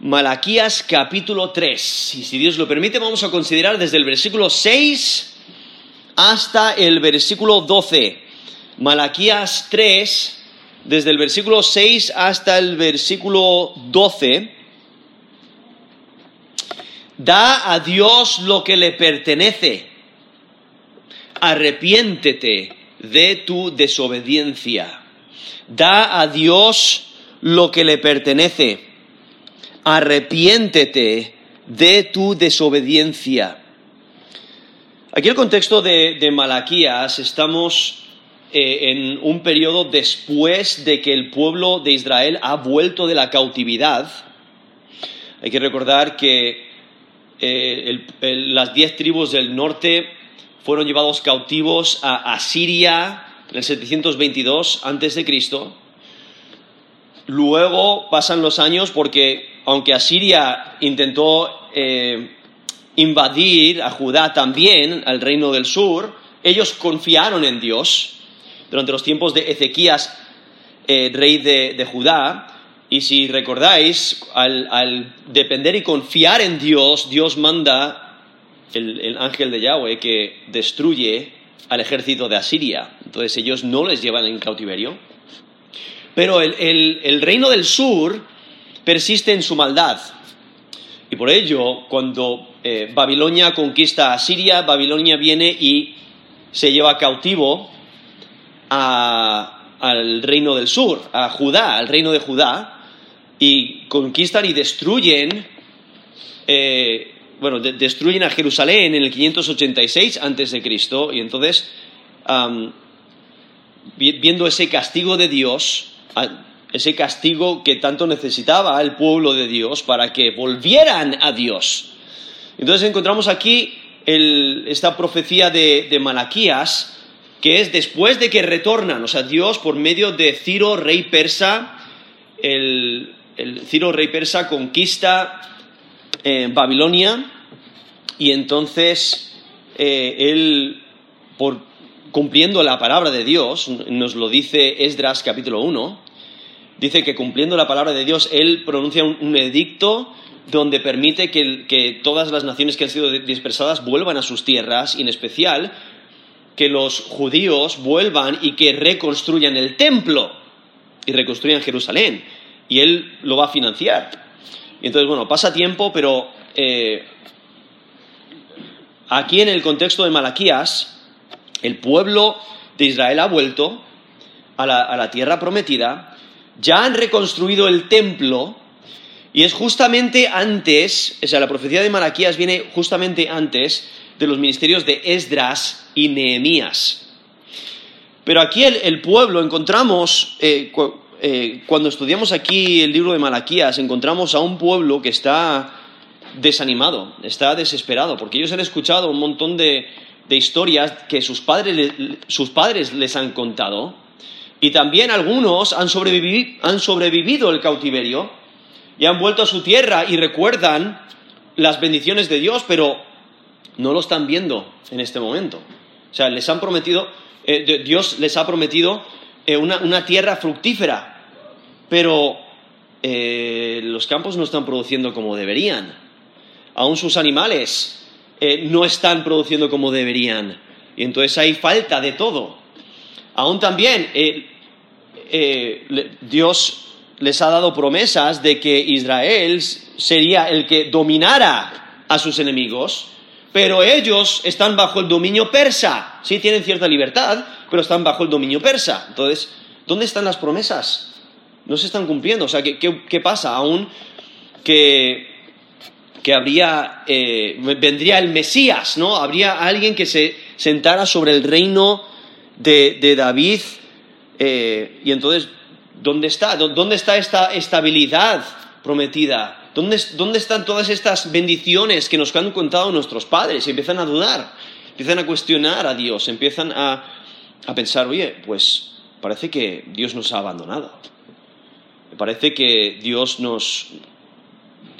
Malaquías capítulo 3. Y si Dios lo permite, vamos a considerar desde el versículo 6 hasta el versículo 12. Malaquías 3, desde el versículo 6 hasta el versículo 12. Da a Dios lo que le pertenece. Arrepiéntete de tu desobediencia. Da a Dios lo que le pertenece arrepiéntete de tu desobediencia. Aquí el contexto de, Malaquías, estamos eh, en un periodo después de que el pueblo de Israel ha vuelto de la cautividad. Hay que recordar que eh, las diez tribus del norte fueron llevados cautivos a Asiria en el 722 a.C. Luego pasan los años porque aunque Asiria intentó eh, invadir a Judá también, al reino del sur, ellos confiaron en Dios durante los tiempos de Ezequías, eh, rey de, Judá. Y si recordáis, al, depender y confiar en Dios, Dios manda el, ángel de Yahweh que destruye al ejército de Asiria. Entonces ellos no les llevan en cautiverio. Pero el reino del sur persiste en su maldad. Y por ello, cuando eh, Babilonia conquista a Siria, Babilonia viene y se lleva cautivo al reino del sur, a Judá, al reino de Judá, y conquistan y destruyen, eh, bueno, destruyen a Jerusalén en el 586 a.C. Y entonces, viendo ese castigo de Dios, ese castigo que tanto necesitaba el pueblo de Dios para que volvieran a Dios. Entonces encontramos aquí esta profecía de, Malaquías, que es después de que retornan, o sea, Dios por medio de Ciro, rey persa, el, Ciro, rey persa, conquista eh, Babilonia y entonces eh, él, por, cumpliendo la palabra de Dios, nos lo dice Esdras capítulo 1, dice que cumpliendo la palabra de Dios, Él pronuncia un, edicto donde permite que, todas las naciones que han sido dispersadas vuelvan a sus tierras y en especial que los judíos vuelvan y que reconstruyan el templo y reconstruyan Jerusalén. Y Él lo va a financiar. Y entonces, bueno, pasa tiempo, pero eh, aquí en el contexto de Malaquías, el pueblo de Israel ha vuelto a la tierra prometida ya han reconstruido el templo y es justamente antes, o sea, la profecía de Malaquías viene justamente antes de los ministerios de Esdras y Nehemías. Pero aquí el, pueblo encontramos, eh, eh, cuando estudiamos aquí el libro de Malaquías, encontramos a un pueblo que está desanimado, está desesperado, porque ellos han escuchado un montón de, historias que sus padres les han contado y también algunos han sobrevivido, el cautiverio y han vuelto a su tierra y recuerdan las bendiciones de Dios, pero no lo están viendo en este momento. O sea, les han prometido, eh, Dios les ha prometido eh, una, tierra fructífera, pero eh, los campos no están produciendo como deberían. Aún sus animales no están produciendo como deberían. Y entonces hay falta de todo. Aún también eh, Dios les ha dado promesas de que Israel sería el que dominara a sus enemigos, pero ellos están bajo el dominio persa. Sí tienen cierta libertad, pero están bajo el dominio persa. Entonces, ¿dónde están las promesas? No se están cumpliendo. O sea, ¿qué, pasa? Aún que, habría, eh, vendría el Mesías, ¿no? Habría alguien que se sentara sobre el reino de, de David eh, y entonces, ¿dónde está? ¿Dónde está esta estabilidad prometida? ¿Dónde, están todas estas bendiciones que nos han contado nuestros padres? Y empiezan a dudar, empiezan a cuestionar a Dios, empiezan a, pensar, oye, pues parece que Dios nos ha abandonado. Parece que Dios nos,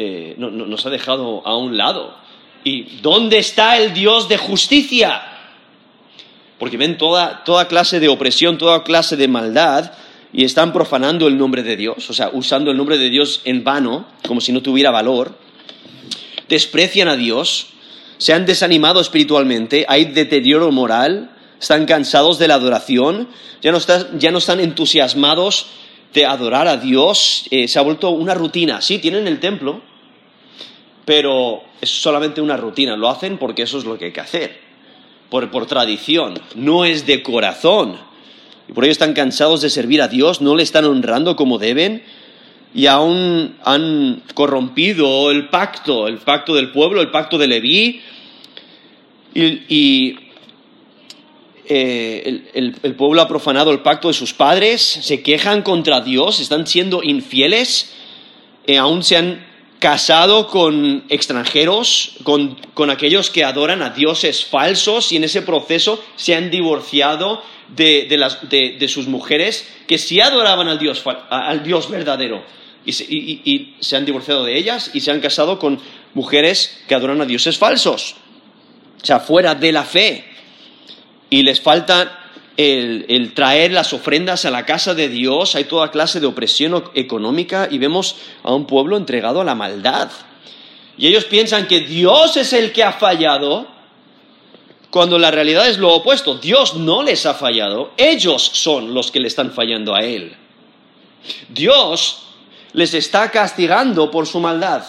eh, nos ha dejado a un lado. ¿Y dónde está el Dios de justicia? porque ven toda, clase de opresión, toda clase de maldad y están profanando el nombre de Dios, o sea, usando el nombre de Dios en vano, como si no tuviera valor, desprecian a Dios, se han desanimado espiritualmente, hay deterioro moral, están cansados de la adoración, ya no, ya no están entusiasmados de adorar a Dios, eh, se ha vuelto una rutina. Sí, tienen el templo, pero es solamente una rutina, lo hacen porque eso es lo que hay que hacer, por, por tradición, no es de corazón. Y por ello están cansados de servir a Dios, no le están honrando como deben, y aún han corrompido el pacto, el pacto del pueblo, el pacto de Leví, y, eh, el, pueblo ha profanado el pacto de sus padres, se quejan contra Dios, están siendo infieles, eh, aún se han casado con extranjeros, con, aquellos que adoran a dioses falsos y en ese proceso se han divorciado de, sus mujeres que sí adoraban al Dios, al Dios verdadero y se, han divorciado de ellas y se han casado con mujeres que adoran a dioses falsos, o sea, fuera de la fe. Y les falta el, traer las ofrendas a la casa de Dios, hay toda clase de opresión económica y vemos a un pueblo entregado a la maldad. Y ellos piensan que Dios es el que ha fallado, cuando la realidad es lo opuesto. Dios no les ha fallado, ellos son los que le están fallando a Él. Dios les está castigando por su maldad.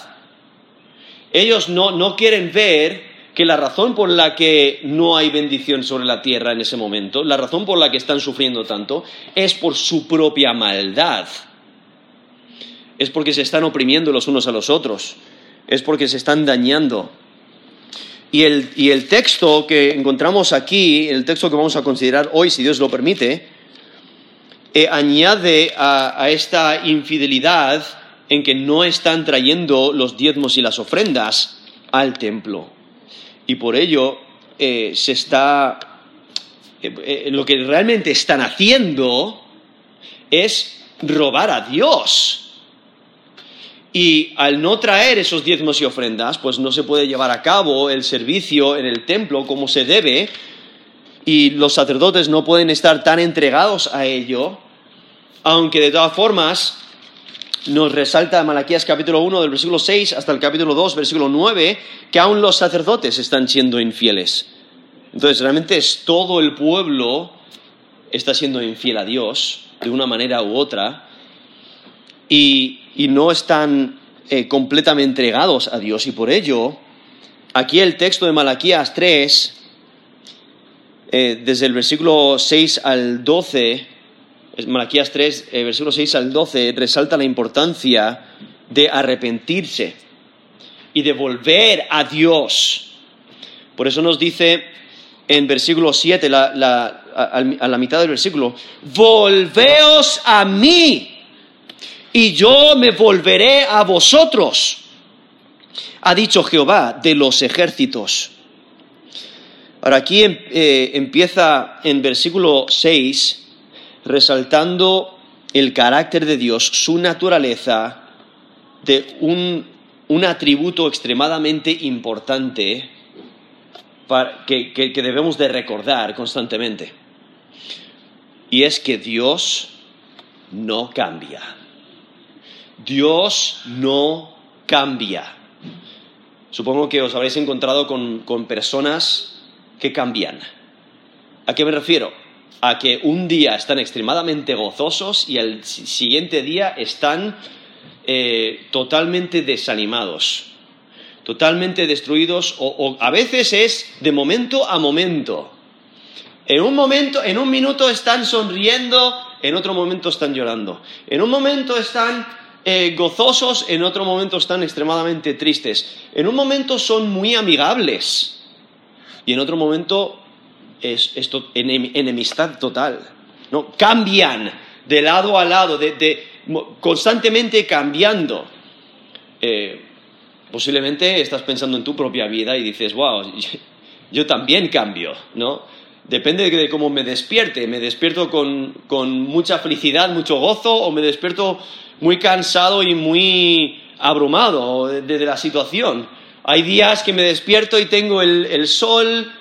Ellos no, no quieren ver que la razón por la que no hay bendición sobre la tierra en ese momento, la razón por la que están sufriendo tanto, es por su propia maldad. Es porque se están oprimiendo los unos a los otros. Es porque se están dañando. Y el, y el texto que encontramos aquí, el texto que vamos a considerar hoy, si Dios lo permite, eh, añade a, esta infidelidad en que no están trayendo los diezmos y las ofrendas al templo. Y por ello eh, se está. Eh, lo que realmente están haciendo es robar a Dios. Y al no traer esos diezmos y ofrendas, pues no se puede llevar a cabo el servicio en el templo como se debe, y los sacerdotes no pueden estar tan entregados a ello, aunque de todas formas nos resalta Malaquías capítulo 1 del versículo 6 hasta el capítulo 2, versículo 9, que aún los sacerdotes están siendo infieles. Entonces, realmente es todo el pueblo está siendo infiel a Dios de una manera u otra y, no están eh, completamente entregados a Dios. Y por ello, aquí el texto de Malaquías 3 eh, desde el versículo 6 al 12, Malaquías 3, eh, versículo 6 al 12, resalta la importancia de arrepentirse y de volver a Dios. Por eso nos dice en versículo 7, a la mitad del versículo, volveos a mí y yo me volveré a vosotros, ha dicho Jehová de los ejércitos. Ahora aquí em, eh, empieza en versículo 6 resaltando el carácter de Dios, su naturaleza, de un, atributo extremadamente importante que, que debemos de recordar constantemente. Y es que Dios no cambia. Dios no cambia. Supongo que os habréis encontrado con, con personas que cambian. ¿A qué me refiero? A que un día están extremadamente gozosos y el siguiente día están eh, totalmente desanimados, totalmente destruidos, o, a veces es de momento a momento. En un momento, en un minuto están sonriendo, en otro momento están llorando. En un momento están eh, gozosos, en otro momento están extremadamente tristes. En un momento son muy amigables y en otro momento es, enemistad total. ¿no? Cambian de lado a lado, de, constantemente cambiando. Eh, posiblemente estás pensando en tu propia vida y dices, wow, yo, también cambio, ¿no? Depende de cómo me despierte. Me despierto con, mucha felicidad, mucho gozo, o me despierto muy cansado y muy abrumado de la situación. Hay días que me despierto y tengo el, sol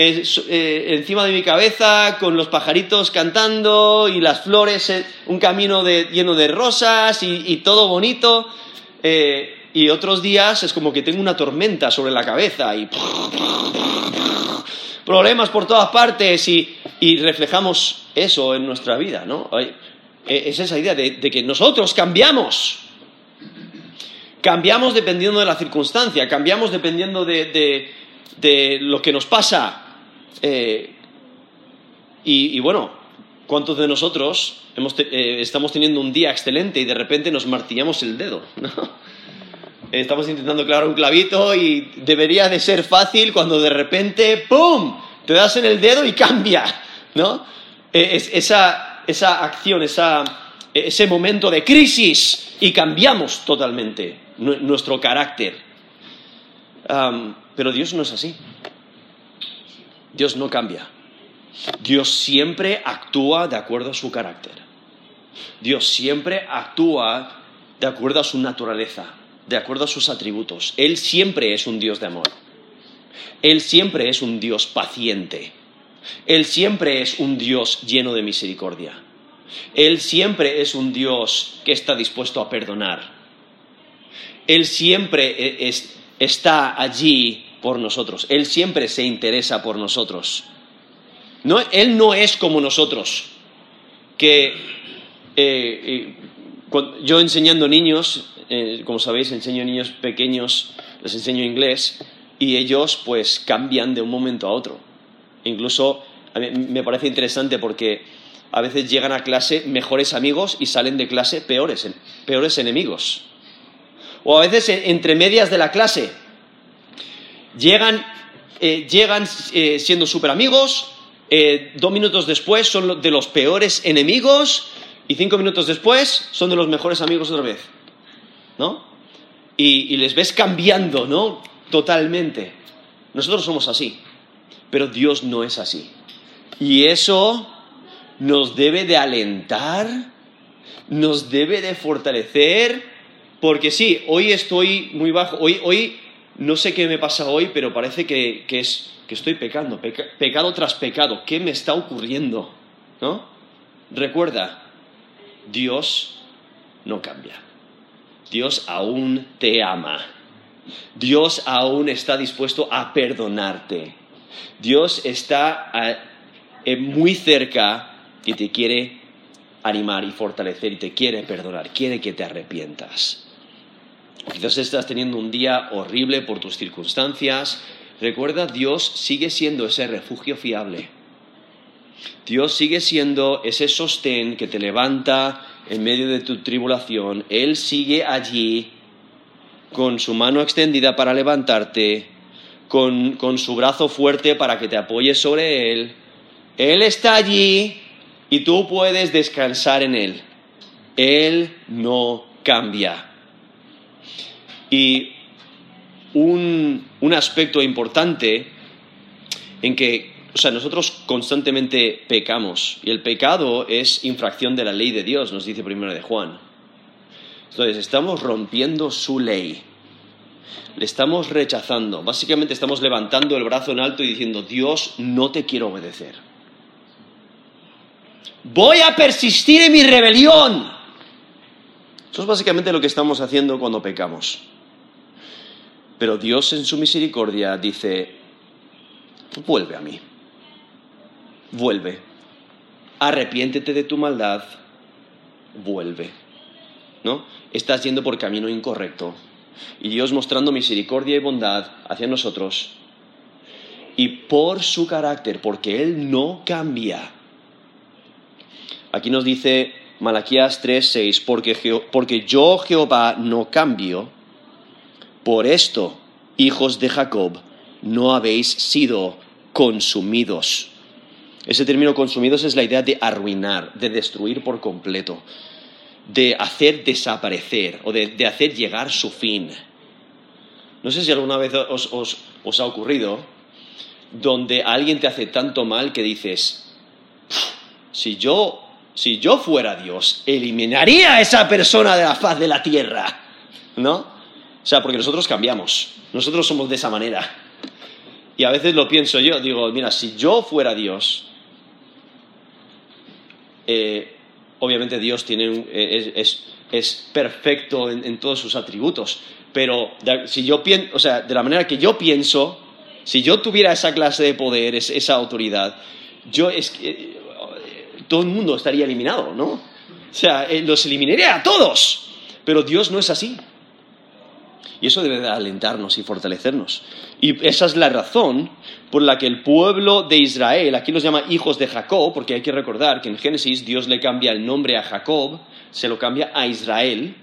eh, encima de mi cabeza con los pajaritos cantando y las flores, un camino lleno de rosas y, todo bonito. Eh, y otros días es como que tengo una tormenta sobre la cabeza y problemas por todas partes y, reflejamos eso en nuestra vida, ¿no? E, es esa idea de, que nosotros cambiamos. Cambiamos dependiendo de la circunstancia, cambiamos dependiendo de, lo que nos pasa. Eh, y, bueno, ¿cuántos de nosotros eh, estamos teniendo un día excelente y de repente nos martillamos el dedo? Estamos intentando clavar un clavito y debería de ser fácil cuando de repente, ¡pum!, te das en el dedo y cambia, ¿no? Es, esa, esa acción, ese momento de crisis y cambiamos totalmente nuestro carácter. pero Dios no es así. Dios no cambia. Dios siempre actúa de acuerdo a su carácter. Dios siempre actúa de acuerdo a su naturaleza de acuerdo a sus atributos. Él siempre es un Dios de amor. Él siempre es un Dios paciente. Él siempre es un Dios lleno de misericordia. Él siempre es un Dios que está dispuesto a perdonar. Él siempre e, está allí por nosotros. Él siempre se interesa por nosotros. él no es como nosotros, que eh, eh, yo enseñando niños, eh, como sabéis, enseño niños pequeños, les enseño inglés y ellos pues cambian de un momento a otro. Incluso a mí me parece interesante porque a veces llegan a clase mejores amigos y salen de clase peores, peores enemigos. O a veces entre medias de la clase llegan, eh, llegan eh, siendo súper amigos, dos minutos después son de los peores enemigos y cinco minutos después son de los mejores amigos otra vez. ¿no? Y, les ves cambiando, ¿no? Totalmente. Nosotros somos así, pero Dios no es así. Y eso nos debe de alentar, nos debe de fortalecer, porque sí, hoy estoy muy bajo, hoy, hoy no sé qué me pasa hoy, pero parece que, es, que estoy pecando, pecado tras pecado. ¿Qué me está ocurriendo? ¿No? Recuerda, Dios no cambia. Dios aún te ama. Dios aún está dispuesto a perdonarte. Dios está eh, muy cerca y te quiere animar y fortalecer y te quiere perdonar, quiere que te arrepientas. Quizás estás teniendo un día horrible por tus circunstancias. Recuerda, Dios sigue siendo ese refugio fiable. Dios sigue siendo ese sostén que te levanta en medio de tu tribulación, Él sigue allí con su mano extendida para levantarte, con, con, su brazo fuerte para que te apoyes sobre Él. Él está allí y tú puedes descansar en Él. Él no cambia. Y un, un aspecto importante en que o sea, nosotros constantemente pecamos y el pecado es infracción de la ley de Dios, nos dice primero de Juan. Entonces, estamos rompiendo su ley. Le estamos rechazando. Básicamente estamos levantando el brazo en alto y diciendo, Dios, no te quiero obedecer. Voy a persistir en mi rebelión. Eso es básicamente lo que estamos haciendo cuando pecamos. Pero Dios en su misericordia dice, vuelve a mí vuelve. Arrepiéntete de tu maldad, vuelve. ¿No? Estás yendo por camino incorrecto. Y Dios mostrando misericordia y bondad hacia nosotros. Y por su carácter, porque Él no cambia. Aquí nos dice Malaquías 3:6, porque, porque yo Jehová no cambio. Por esto, hijos de Jacob, no habéis sido consumidos. Ese término consumidos es la idea de arruinar, de destruir por completo, de hacer desaparecer o de, hacer llegar su fin. No sé si alguna vez os, ha ocurrido donde alguien te hace tanto mal que dices, si yo, si yo fuera Dios, eliminaría a esa persona de la faz de la tierra. ¿No? O sea, porque nosotros cambiamos, nosotros somos de esa manera. Y a veces lo pienso yo, digo, mira, si yo fuera Dios, eh, obviamente Dios tiene eh, es, es perfecto en, en todos sus atributos, pero de- si yo pienso, o sea, de la manera que yo pienso, si yo tuviera esa clase de poder, es- esa autoridad, yo es eh, todo el mundo estaría eliminado, ¿no? O sea, eh, los eliminaría a todos, pero Dios no es así. Y eso debe de alentarnos y fortalecernos. Y esa es la razón por la que el pueblo de Israel, aquí los llama hijos de Jacob, porque hay que recordar que en Génesis Dios le cambia el nombre a Jacob, se lo cambia a Israel,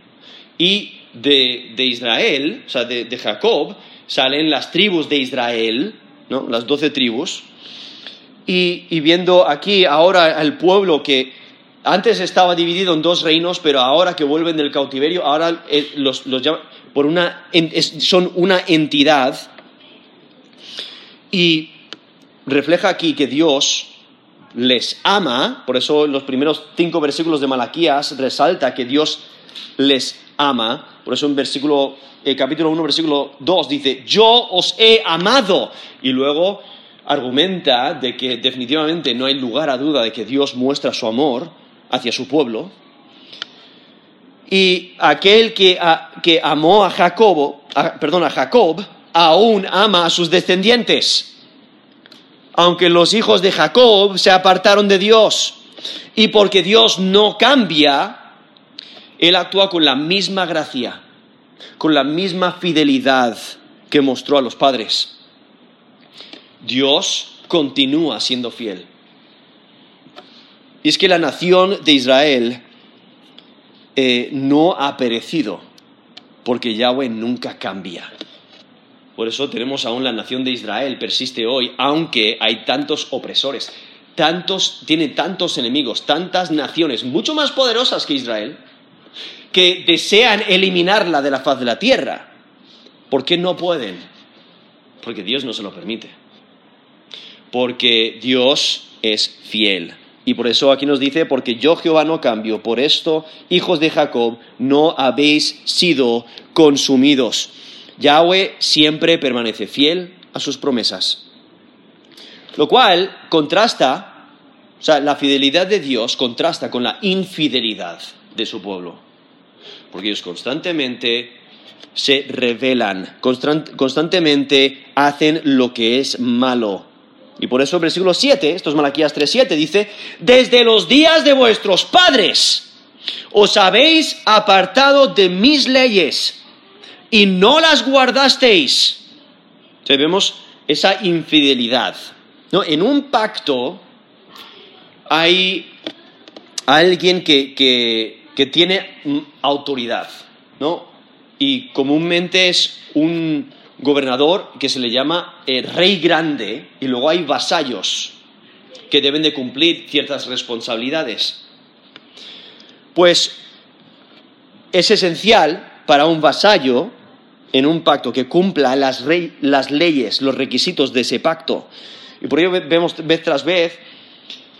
y de, de Israel, o sea, de, Jacob, salen las tribus de Israel, ¿no? las doce tribus, y, y viendo aquí ahora al pueblo que antes estaba dividido en dos reinos, pero ahora que vuelven del cautiverio, ahora los, los por una, son una entidad y refleja aquí que Dios les ama, por eso en los primeros cinco versículos de Malaquías resalta que Dios les ama, por eso en versículo, eh, capítulo 1, versículo 2 dice, yo os he amado, y luego argumenta de que definitivamente no hay lugar a duda de que Dios muestra su amor hacia su pueblo, y aquel que, que amó a Jacobo, perdón, a Jacob, aún ama a sus descendientes. Aunque los hijos de Jacob se apartaron de Dios. Y porque Dios no cambia, Él actúa con la misma gracia, con la misma fidelidad que mostró a los padres. Dios continúa siendo fiel. Y es que la nación de Israel eh, no ha perecido, porque Yahweh nunca cambia. Por eso tenemos aún la nación de Israel, persiste hoy, aunque hay tantos opresores, tantos, tiene tantos enemigos, tantas naciones, mucho más poderosas que Israel, que desean eliminarla de la faz de la tierra. ¿Por qué no pueden? Porque Dios no se lo permite. Porque Dios es fiel. Y por eso aquí nos dice, porque yo Jehová no cambio, por esto, hijos de Jacob, no habéis sido consumidos. Yahweh siempre permanece fiel a sus promesas. Lo cual contrasta, o sea, la fidelidad de Dios contrasta con la infidelidad de su pueblo. Porque ellos constantemente se rebelan, constant- constantemente hacen lo que es malo. Y por eso el versículo 7, esto es Malaquías 3.7, dice, desde los días de vuestros padres os habéis apartado de mis leyes y no las guardasteis. Sea, vemos esa infidelidad. ¿no? En un pacto hay alguien que, que- que tiene autoridad, ¿no? Y comúnmente es un gobernador que se le llama eh, rey grande y luego hay vasallos que deben de cumplir ciertas responsabilidades. Pues es esencial para un vasallo en un pacto que cumpla las, rey- las leyes, los requisitos de ese pacto. Y por ello ve- vemos vez tras vez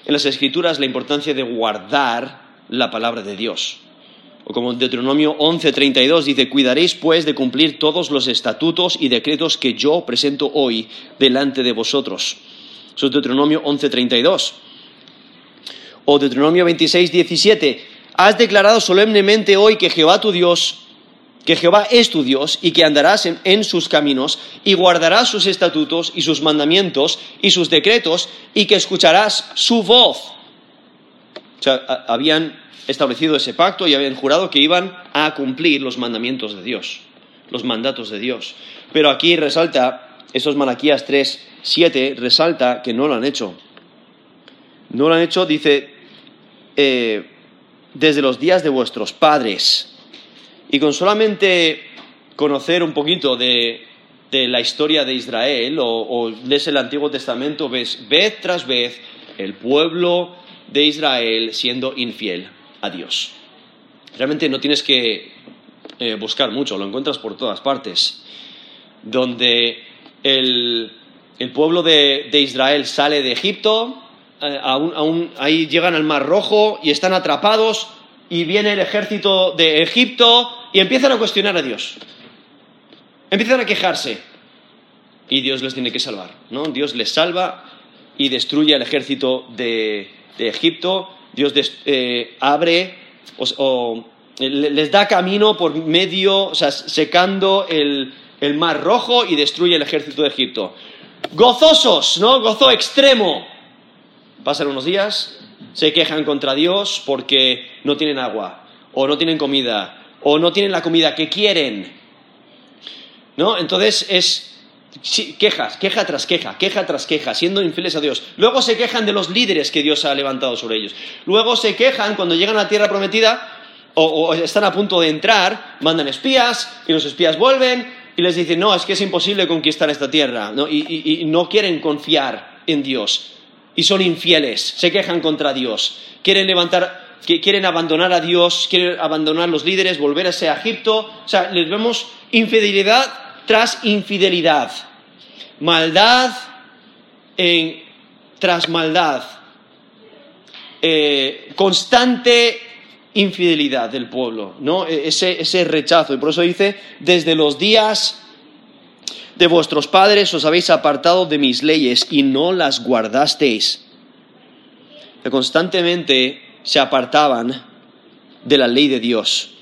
en las escrituras la importancia de guardar la palabra de Dios. O como Deuteronomio 11:32 dice, cuidaréis pues de cumplir todos los estatutos y decretos que yo presento hoy delante de vosotros. Eso es Deuteronomio 11:32. O Deuteronomio 26:17, has declarado solemnemente hoy que Jehová tu Dios, que Jehová es tu Dios y que andarás en sus caminos y guardarás sus estatutos y sus mandamientos y sus decretos y que escucharás su voz. Habían establecido ese pacto y habían jurado que iban a cumplir los mandamientos de Dios, los mandatos de Dios. Pero aquí resalta, esos Malaquías 3, 7, resalta que no lo han hecho. No lo han hecho, dice, eh, desde los días de vuestros padres. Y con solamente conocer un poquito de, de la historia de Israel o, o lees el Antiguo Testamento, ves vez tras vez el pueblo de Israel siendo infiel a Dios. Realmente no tienes que eh, buscar mucho, lo encuentras por todas partes. Donde el, el pueblo de, de Israel sale de Egipto, eh, ahí llegan al Mar Rojo y están atrapados y viene el ejército de Egipto y empiezan a cuestionar a Dios. Empiezan a quejarse. y Dios les tiene que salvar. ¿no? Dios les salva y destruye al ejército de, de Egipto. Dios eh, abre o, le- les da camino por medio, o sea, secando el, el mar rojo y destruye el ejército de Egipto. Gozosos, ¿no? Gozo extremo. Pasan unos días, se quejan contra Dios porque no tienen agua, o no tienen comida, o no tienen la comida que quieren. ¿No? Entonces es quejas, queja tras queja, queja tras queja, siendo infieles a Dios. Luego se quejan de los líderes que Dios ha levantado sobre ellos. Luego se quejan cuando llegan a la tierra prometida o, están a punto de entrar, mandan espías y los espías vuelven y les dicen, no, es que es imposible conquistar esta tierra. ¿no? Y, no quieren confiar en Dios. Y son infieles, se quejan contra Dios. Quieren levantar, quieren abandonar a Dios, quieren abandonar los líderes, volverse a Egipto. O sea, les vemos infidelidad tras infidelidad. Maldad en- tras maldad. Eh, constante infidelidad del pueblo, ¿no? E- Ese, ese rechazo. Y por eso dice, desde los días de vuestros padres os habéis apartado de mis leyes y no las guardasteis. Que constantemente se apartaban de la ley de Dios,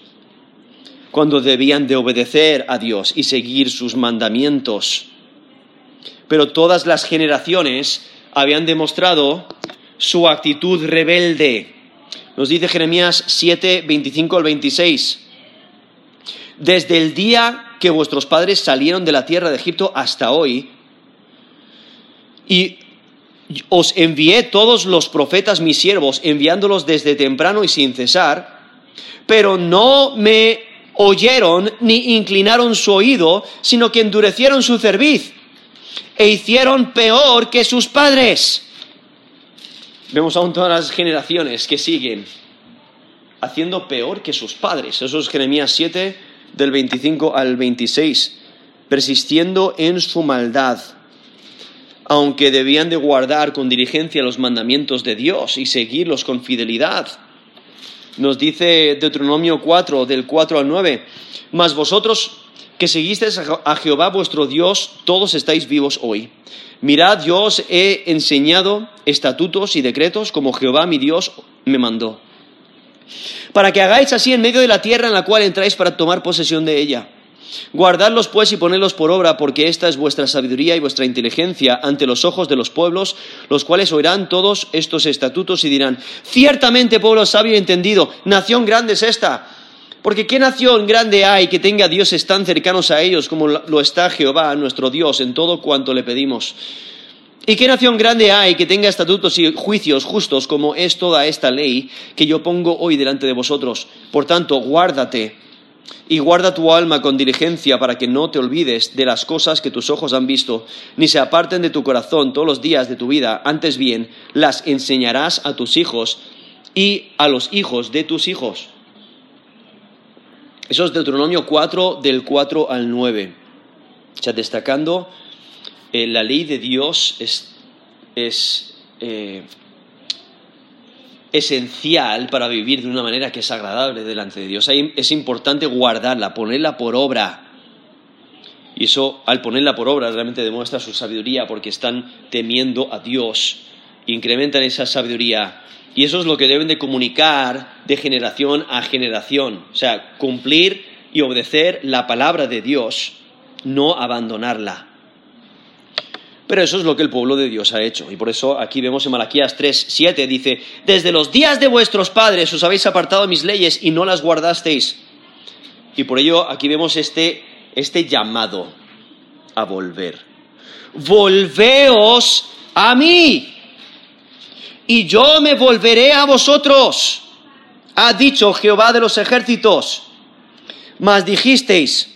cuando debían de obedecer a Dios y seguir sus mandamientos. Pero todas las generaciones habían demostrado su actitud rebelde. Nos dice Jeremías 7, 25 al 26. Desde el día que vuestros padres salieron de la tierra de Egipto hasta hoy, y os envié todos los profetas mis siervos, enviándolos desde temprano y sin cesar, pero no me oyeron ni inclinaron su oído, sino que endurecieron su cerviz e hicieron peor que sus padres. Vemos aún todas las generaciones que siguen haciendo peor que sus padres. Eso es Jeremías 7, del 25 al 26, persistiendo en su maldad, aunque debían de guardar con diligencia los mandamientos de Dios y seguirlos con fidelidad. Nos dice Deuteronomio 4, del 4 al 9, mas vosotros que seguisteis a Je- a Jehová vuestro Dios, todos estáis vivos hoy. Mirad, yo os he enseñado estatutos y decretos como Jehová mi Dios me mandó para que hagáis así en medio de la tierra en la cual entráis para tomar posesión de ella. Guardadlos pues y ponedlos por obra, porque esta es vuestra sabiduría y vuestra inteligencia ante los ojos de los pueblos, los cuales oirán todos estos estatutos y dirán, ciertamente pueblo sabio y entendido, nación grande es esta. Porque ¿qué nación grande hay que tenga dioses tan cercanos a ellos como lo está Jehová, nuestro Dios, en todo cuanto le pedimos? ¿Y qué nación grande hay que tenga estatutos y juicios justos como es toda esta ley que yo pongo hoy delante de vosotros? Por tanto, guárdate y guarda tu alma con diligencia para que no te olvides de las cosas que tus ojos han visto, ni se aparten de tu corazón todos los días de tu vida, antes bien las enseñarás a tus hijos y a los hijos de tus hijos. Eso es Deuteronomio 4 del 4 al 9. O sea, destacando eh, la ley de Dios es, es eh, esencial para vivir de una manera que es agradable delante de Dios. Es importante guardarla, ponerla por obra. Y eso, al ponerla por obra, realmente demuestra su sabiduría porque están temiendo a Dios, incrementan esa sabiduría. Y eso es lo que deben de comunicar de generación a generación. O sea, cumplir y obedecer la palabra de Dios, no abandonarla. Pero eso es lo que el pueblo de Dios ha hecho. Y por eso aquí vemos en Malaquías 3, 7, dice, desde los días de vuestros padres os habéis apartado mis leyes y no las guardasteis. Y por ello aquí vemos este, este llamado a volver. Volveos a mí y yo me volveré a vosotros, ha dicho Jehová de los ejércitos. Mas dijisteis,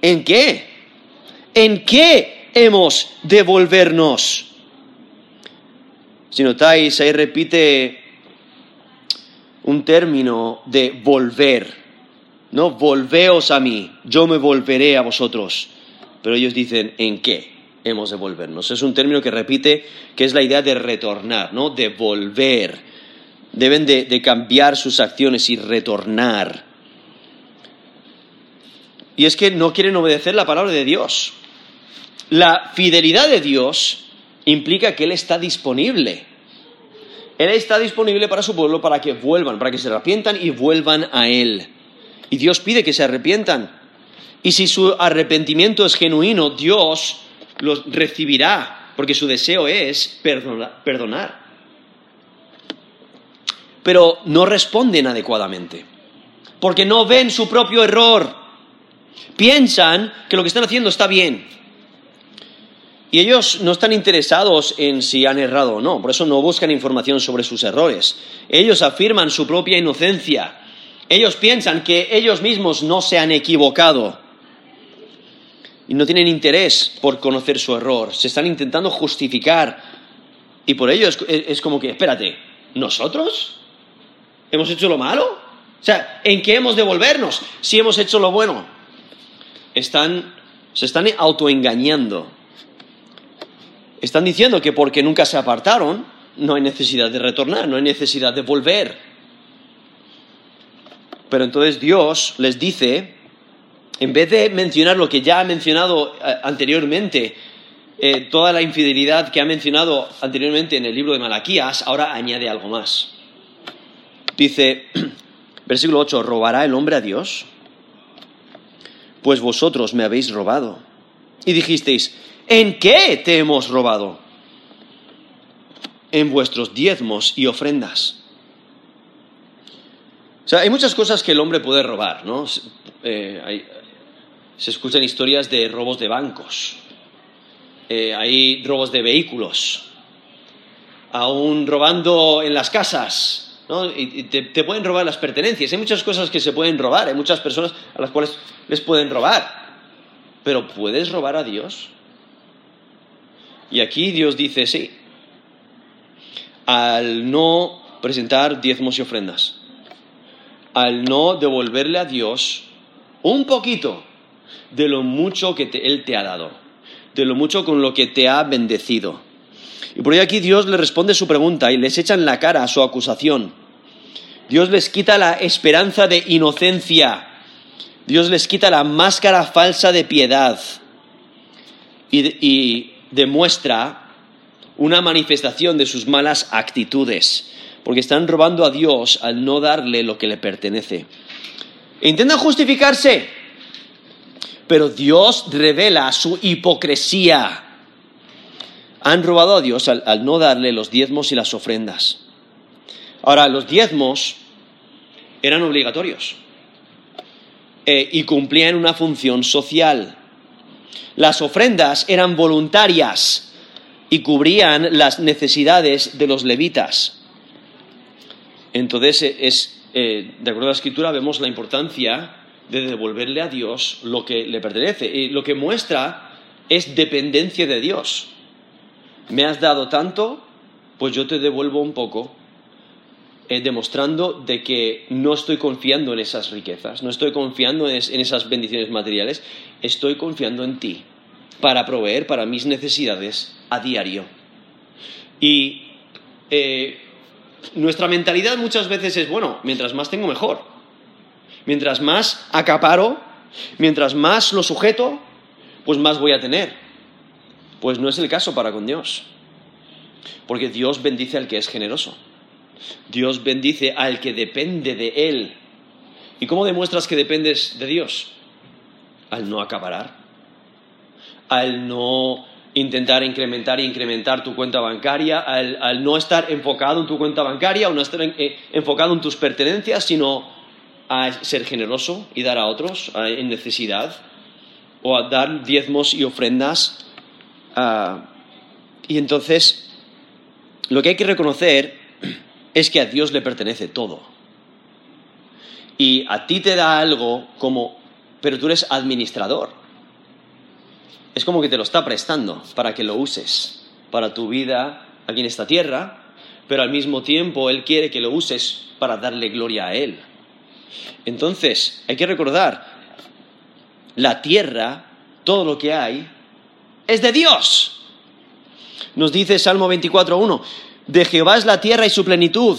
¿en qué? ¿En qué hemos de volvernos? Si notáis, ahí repite un término de volver, ¿no? Volveos a mí, yo me volveré a vosotros. Pero ellos dicen, ¿en qué hemos de volvernos? Es un término que repite, que es la idea de retornar, ¿no? De volver. Deben de, de cambiar sus acciones y retornar. Y es que no quieren obedecer la palabra de Dios. La fidelidad de Dios implica que Él está disponible. Él está disponible para su pueblo para que vuelvan, para que se arrepientan y vuelvan a Él. Y Dios pide que se arrepientan. Y si su arrepentimiento es genuino, Dios los recibirá, porque su deseo es perdonar. Pero no responden adecuadamente, porque no ven su propio error. Piensan que lo que están haciendo está bien. Y ellos no están interesados en si han errado o no, por eso no buscan información sobre sus errores. Ellos afirman su propia inocencia. Ellos piensan que ellos mismos no se han equivocado y no tienen interés por conocer su error. Se están intentando justificar y por ello es, como que, espérate, ¿nosotros? ¿Hemos hecho lo malo? O sea, ¿en qué hemos de volvernos si hemos hecho lo bueno? Están, se están autoengañando. Están diciendo que porque nunca se apartaron, no hay necesidad de retornar, no hay necesidad de volver. Pero entonces Dios les dice, en vez de mencionar lo que ya ha mencionado eh, anteriormente, eh, toda la infidelidad que ha mencionado anteriormente en el libro de Malaquías, ahora añade algo más. Dice, versículo 8, ¿robará el hombre a Dios? Pues vosotros me habéis robado. Y dijisteis, ¿en qué te hemos robado? En vuestros diezmos y ofrendas. O sea, hay muchas cosas que el hombre puede robar, ¿no? Eh, se escuchan historias de robos de bancos, eh, hay robos de vehículos, aún robando en las casas, ¿no? Te, te, pueden robar las pertenencias. Hay muchas cosas que se pueden robar, hay muchas personas a las cuales les pueden robar. Pero ¿puedes robar a Dios? Y aquí Dios dice, sí, al no presentar diezmos y ofrendas al no devolverle a Dios un poquito de lo mucho que Él te ha dado, de lo mucho con lo que te ha bendecido. Y por ello aquí Dios le responde su pregunta y les echa en la cara su acusación. Dios les quita la esperanza de inocencia. Dios les quita la máscara falsa de piedad y demuestra una manifestación de sus malas actitudes porque están robando a Dios al no darle lo que le pertenece. Intentan justificarse, pero Dios revela su hipocresía. Han robado a Dios al, no darle los diezmos y las ofrendas. Ahora, los diezmos eran obligatorios eh, y cumplían una función social. Las ofrendas eran voluntarias y cubrían las necesidades de los levitas. Entonces, eh, es, eh, de acuerdo a la escritura, vemos la importancia de devolverle a Dios lo que le pertenece. Y lo que muestra es dependencia de Dios. Me has dado tanto, pues yo te devuelvo un poco, eh, demostrando de que no estoy confiando en esas riquezas, no estoy confiando en, esas bendiciones materiales, estoy confiando en ti para proveer para mis necesidades a diario. Y nuestra mentalidad muchas veces es, bueno, mientras más tengo mejor. Mientras más acaparo, mientras más lo sujeto, pues más voy a tener. Pues no es el caso para con Dios. Porque Dios bendice al que es generoso. Dios bendice al que depende de Él. ¿Y cómo demuestras que dependes de Dios? Al no acaparar. Al no intentar incrementar e incrementar tu cuenta bancaria, al, no estar enfocado en tu cuenta bancaria o no estar eh, enfocado en tus pertenencias, sino a ser generoso y dar a otros en necesidad, o a dar diezmos y ofrendas. Ah, y entonces, lo que hay que reconocer es que a Dios le pertenece todo. Y a ti te da algo como, pero tú eres administrador es como que te lo está prestando para que lo uses para tu vida aquí en esta tierra, pero al mismo tiempo Él quiere que lo uses para darle gloria a Él. Entonces, hay que recordar, la tierra, todo lo que hay, es de Dios. Nos dice Salmo 24.1, de Jehová es la tierra y su plenitud,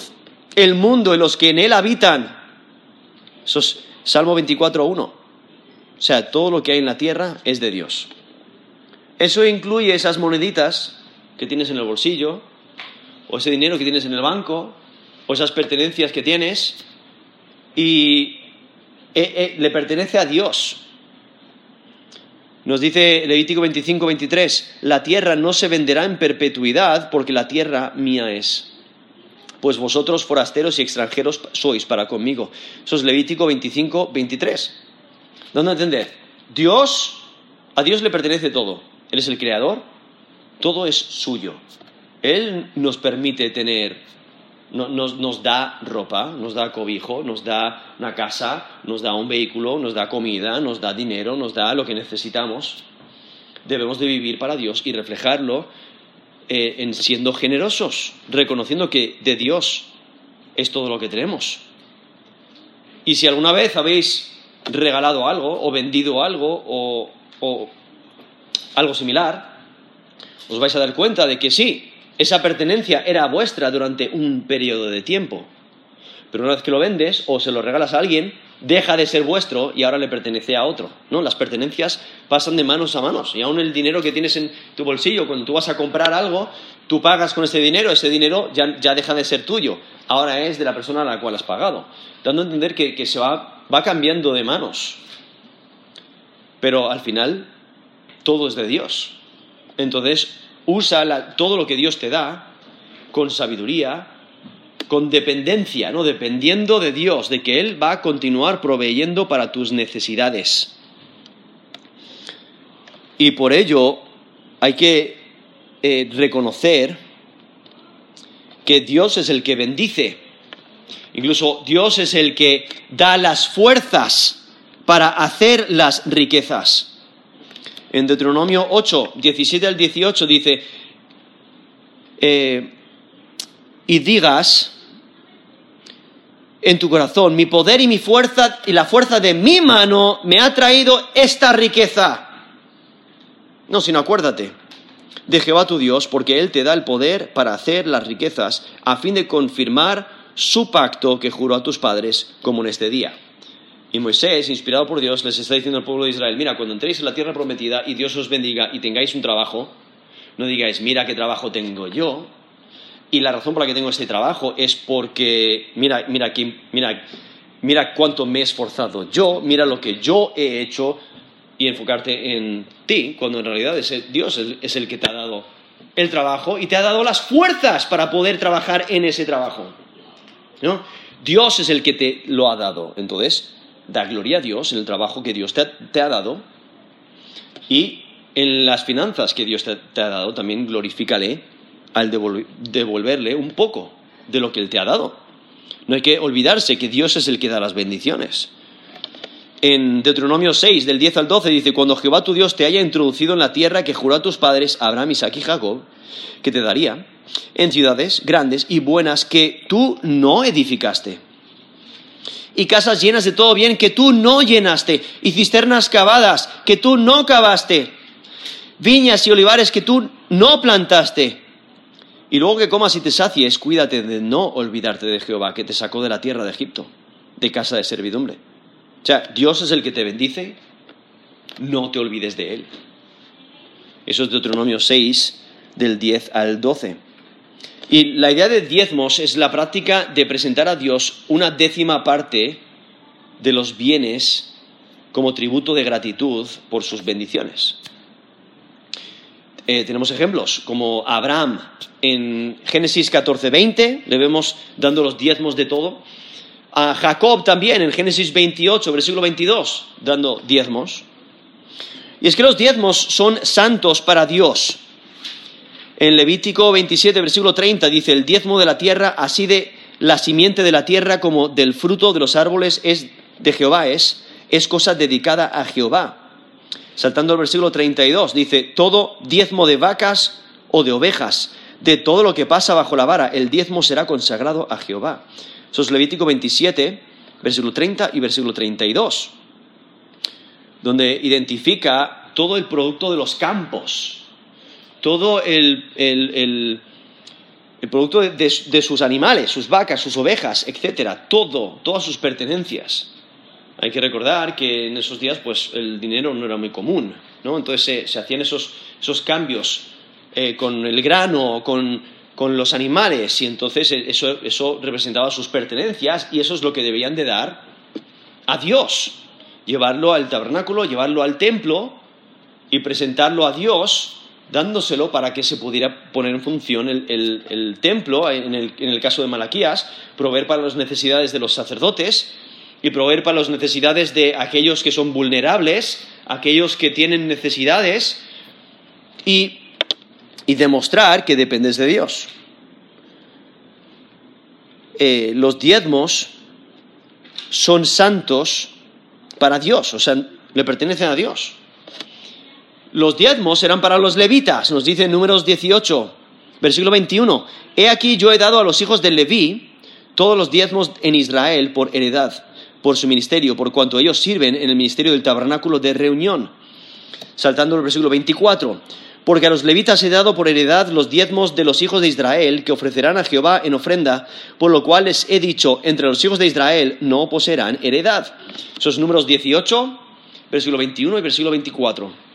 el mundo y los que en él habitan. Eso es Salmo 24.1. O sea, todo lo que hay en la tierra es de Dios. Eso incluye esas moneditas que tienes en el bolsillo, o ese dinero que tienes en el banco, o esas pertenencias que tienes, y eh, eh, le pertenece a Dios. Nos dice Levítico 25, 23, la tierra no se venderá en perpetuidad porque la tierra mía es. Pues vosotros forasteros y extranjeros sois para conmigo. Eso es Levítico 25, 23. ¿Dónde entender? Dios, a Dios le pertenece todo. Él es el creador, todo es suyo. Él nos permite tener, nos, da ropa, nos da cobijo, nos da una casa, nos da un vehículo, nos da comida, nos da dinero, nos da lo que necesitamos. Debemos de vivir para Dios y reflejarlo eh, en siendo generosos, reconociendo que de Dios es todo lo que tenemos. Y si alguna vez habéis regalado algo o vendido algo o algo similar, os vais a dar cuenta de que sí, esa pertenencia era vuestra durante un periodo de tiempo. Pero una vez que lo vendes o se lo regalas a alguien, deja de ser vuestro y ahora le pertenece a otro. ¿no? Las pertenencias pasan de manos a manos. Y aún el dinero que tienes en tu bolsillo, cuando tú vas a comprar algo, tú pagas con ese dinero, ese dinero ya, deja de ser tuyo. Ahora es de la persona a la cual has pagado. Dando a entender que, se va, va cambiando de manos. Pero al final todo es de Dios. Entonces, usa todo lo que Dios te da con sabiduría, con dependencia, ¿no? Dependiendo de Dios, de que Él va a continuar proveyendo para tus necesidades. Y por ello hay que eh, reconocer que Dios es el que bendice. Incluso Dios es el que da las fuerzas para hacer las riquezas. En Deuteronomio 8, 17 al 18 dice, eh, y digas en tu corazón, mi poder y mi fuerza y la fuerza de mi mano me ha traído esta riqueza. No, sino acuérdate de Jehová tu Dios, porque Él te da el poder para hacer las riquezas, a fin de confirmar su pacto que juró a tus padres, como en este día. Y Moisés, inspirado por Dios, les está diciendo al pueblo de Israel, mira, cuando entréis en la tierra prometida y Dios os bendiga y tengáis un trabajo, no digáis, mira qué trabajo tengo yo, y la razón por la que tengo este trabajo es porque, mira, mira, mira, mira cuánto me he esforzado yo, mira lo que yo he hecho, y enfocarte en ti, cuando en realidad es Dios es el que te ha dado el trabajo y te ha dado las fuerzas para poder trabajar en ese trabajo. ¿no? Dios es el que te lo ha dado. Entonces, da gloria a Dios en el trabajo que Dios te ha, dado y en las finanzas que Dios te, ha dado, también glorifícale al devolverle un poco de lo que Él te ha dado. No hay que olvidarse que Dios es el que da las bendiciones. En Deuteronomio 6, del 10 al 12, dice, cuando Jehová tu Dios te haya introducido en la tierra que juró a tus padres, Abraham, Isaac y Jacob, que te daría, en ciudades grandes y buenas que tú no edificaste, y casas llenas de todo bien que tú no llenaste, y cisternas cavadas que tú no cavaste, viñas y olivares que tú no plantaste. Y luego que comas y te sacies, cuídate de no olvidarte de Jehová, que te sacó de la tierra de Egipto, de casa de servidumbre. O sea, Dios es el que te bendice, no te olvides de Él. Eso es Deuteronomio 6, del 10 al 12. Y la idea de diezmos es la práctica de presentar a Dios una décima parte de los bienes como tributo de gratitud por sus bendiciones. Eh, tenemos ejemplos como Abraham en Génesis 14:20, le vemos dando los diezmos de todo. A Jacob también en Génesis 28, versículo 22, dando diezmos. Y es que los diezmos son santos para Dios. En Levítico 27, versículo 30 dice, el diezmo de la tierra, así de la simiente de la tierra como del fruto de los árboles es de Jehová es, es cosa dedicada a Jehová. Saltando al versículo 32, dice, todo diezmo de vacas o de ovejas, de todo lo que pasa bajo la vara, el diezmo será consagrado a Jehová. Eso es Levítico 27, versículo 30 y versículo 32, donde identifica todo el producto de los campos todo el, producto de, sus animales, sus vacas, sus ovejas, etcétera, todo, todas sus pertenencias. Hay que recordar que en esos días pues el dinero no era muy común, ¿no? Entonces se, hacían esos, cambios eh, con el grano, con, con, los animales, y entonces eso, eso representaba sus pertenencias y eso es lo que debían de dar a Dios. Llevarlo al tabernáculo, llevarlo al templo y presentarlo a Dios dándoselo para que se pudiera poner en función el, templo, en el, en el, caso de Malaquías, proveer para las necesidades de los sacerdotes y proveer para las necesidades de aquellos que son vulnerables, aquellos que tienen necesidades y, y demostrar que dependes de Dios. Eh, los diezmos son santos para Dios, o sea, le pertenecen a Dios. Los diezmos eran para los levitas, nos dice números 18, versículo 21. He aquí yo he dado a los hijos de Leví todos los diezmos en Israel por heredad, por su ministerio, por cuanto ellos sirven en el ministerio del tabernáculo de reunión. Saltando el versículo 24. Porque a los levitas he dado por heredad los diezmos de los hijos de Israel que ofrecerán a Jehová en ofrenda, por lo cual les he dicho, entre los hijos de Israel no poseerán heredad. Esos números 18, versículo 21 y versículo 24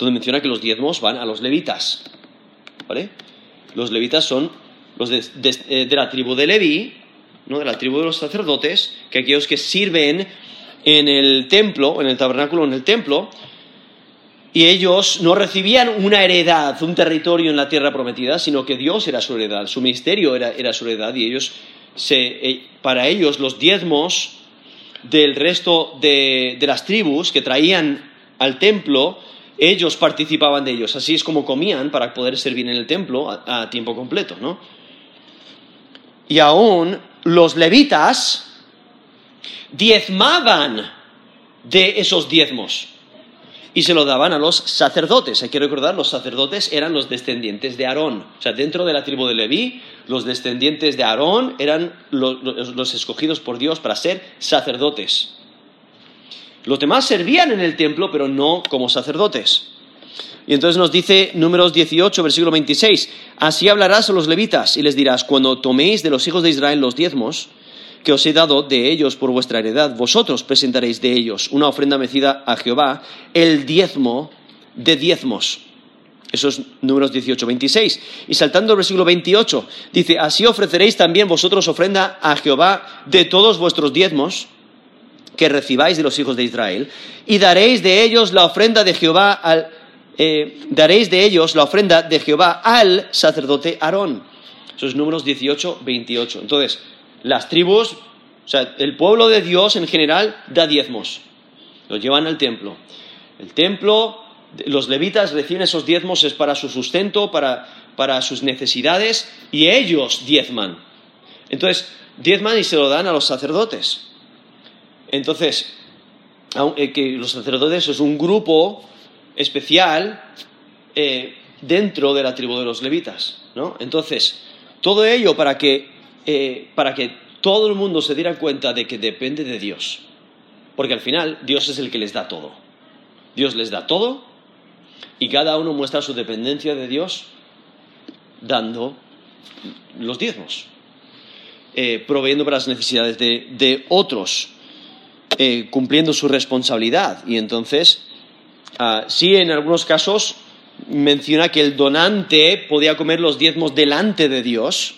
donde menciona que los diezmos van a los levitas. ¿Vale? Los levitas son los de, eh, la tribu de Leví, ¿no? de la tribu de los sacerdotes, que aquellos que sirven en el templo, en el tabernáculo, en el templo, y ellos no recibían una heredad, un territorio en la tierra prometida, sino que Dios era su heredad, su ministerio era, su heredad, y ellos, eh, para ellos, los diezmos del resto de las tribus que traían al templo ellos participaban de ellos. Así es como comían para poder servir en el templo a, tiempo completo, ¿no? Y aún los levitas diezmaban de esos diezmos y se lo daban a los sacerdotes. Hay que recordar, los sacerdotes eran los descendientes de Aarón. O sea, dentro de la tribu de Leví, los descendientes de Aarón eran los escogidos por Dios para ser sacerdotes. Los demás servían en el templo, pero no como sacerdotes. Y entonces nos dice números 18, versículo 26, así hablarás a los levitas y les dirás, cuando toméis de los hijos de Israel los diezmos, que os he dado de ellos por vuestra heredad, vosotros presentaréis de ellos una ofrenda mecida a Jehová, el diezmo de diezmos. Esos números 18, 26. Y saltando al versículo 28, dice, así ofreceréis también vosotros ofrenda a Jehová de todos vuestros diezmos, que recibáis de los hijos de Israel, y daréis de ellos la ofrenda de Jehová al, eh, daréis de ellos la ofrenda de Jehová al sacerdote Aarón. Esos números 18, 28. Entonces, las tribus, o sea, el pueblo de Dios en general da diezmos, los llevan al templo. El templo, los levitas reciben esos diezmos, es para su sustento, para, para sus necesidades, y ellos diezman. Entonces, diezman y se lo dan a los sacerdotes. Entonces, eh, que los sacerdotes es un grupo especial eh, dentro de la tribu de los levitas, ¿no? Entonces, todo ello para que, eh, para que todo el mundo se diera cuenta de que depende de Dios. Porque al final Dios es el que les da todo. Dios les da todo y cada uno muestra su dependencia de Dios dando los diezmos, proveyendo para las necesidades de otros. Eh, cumpliendo su responsabilidad. Y entonces, ah, sí, en algunos casos menciona que el donante podía comer los diezmos delante de Dios.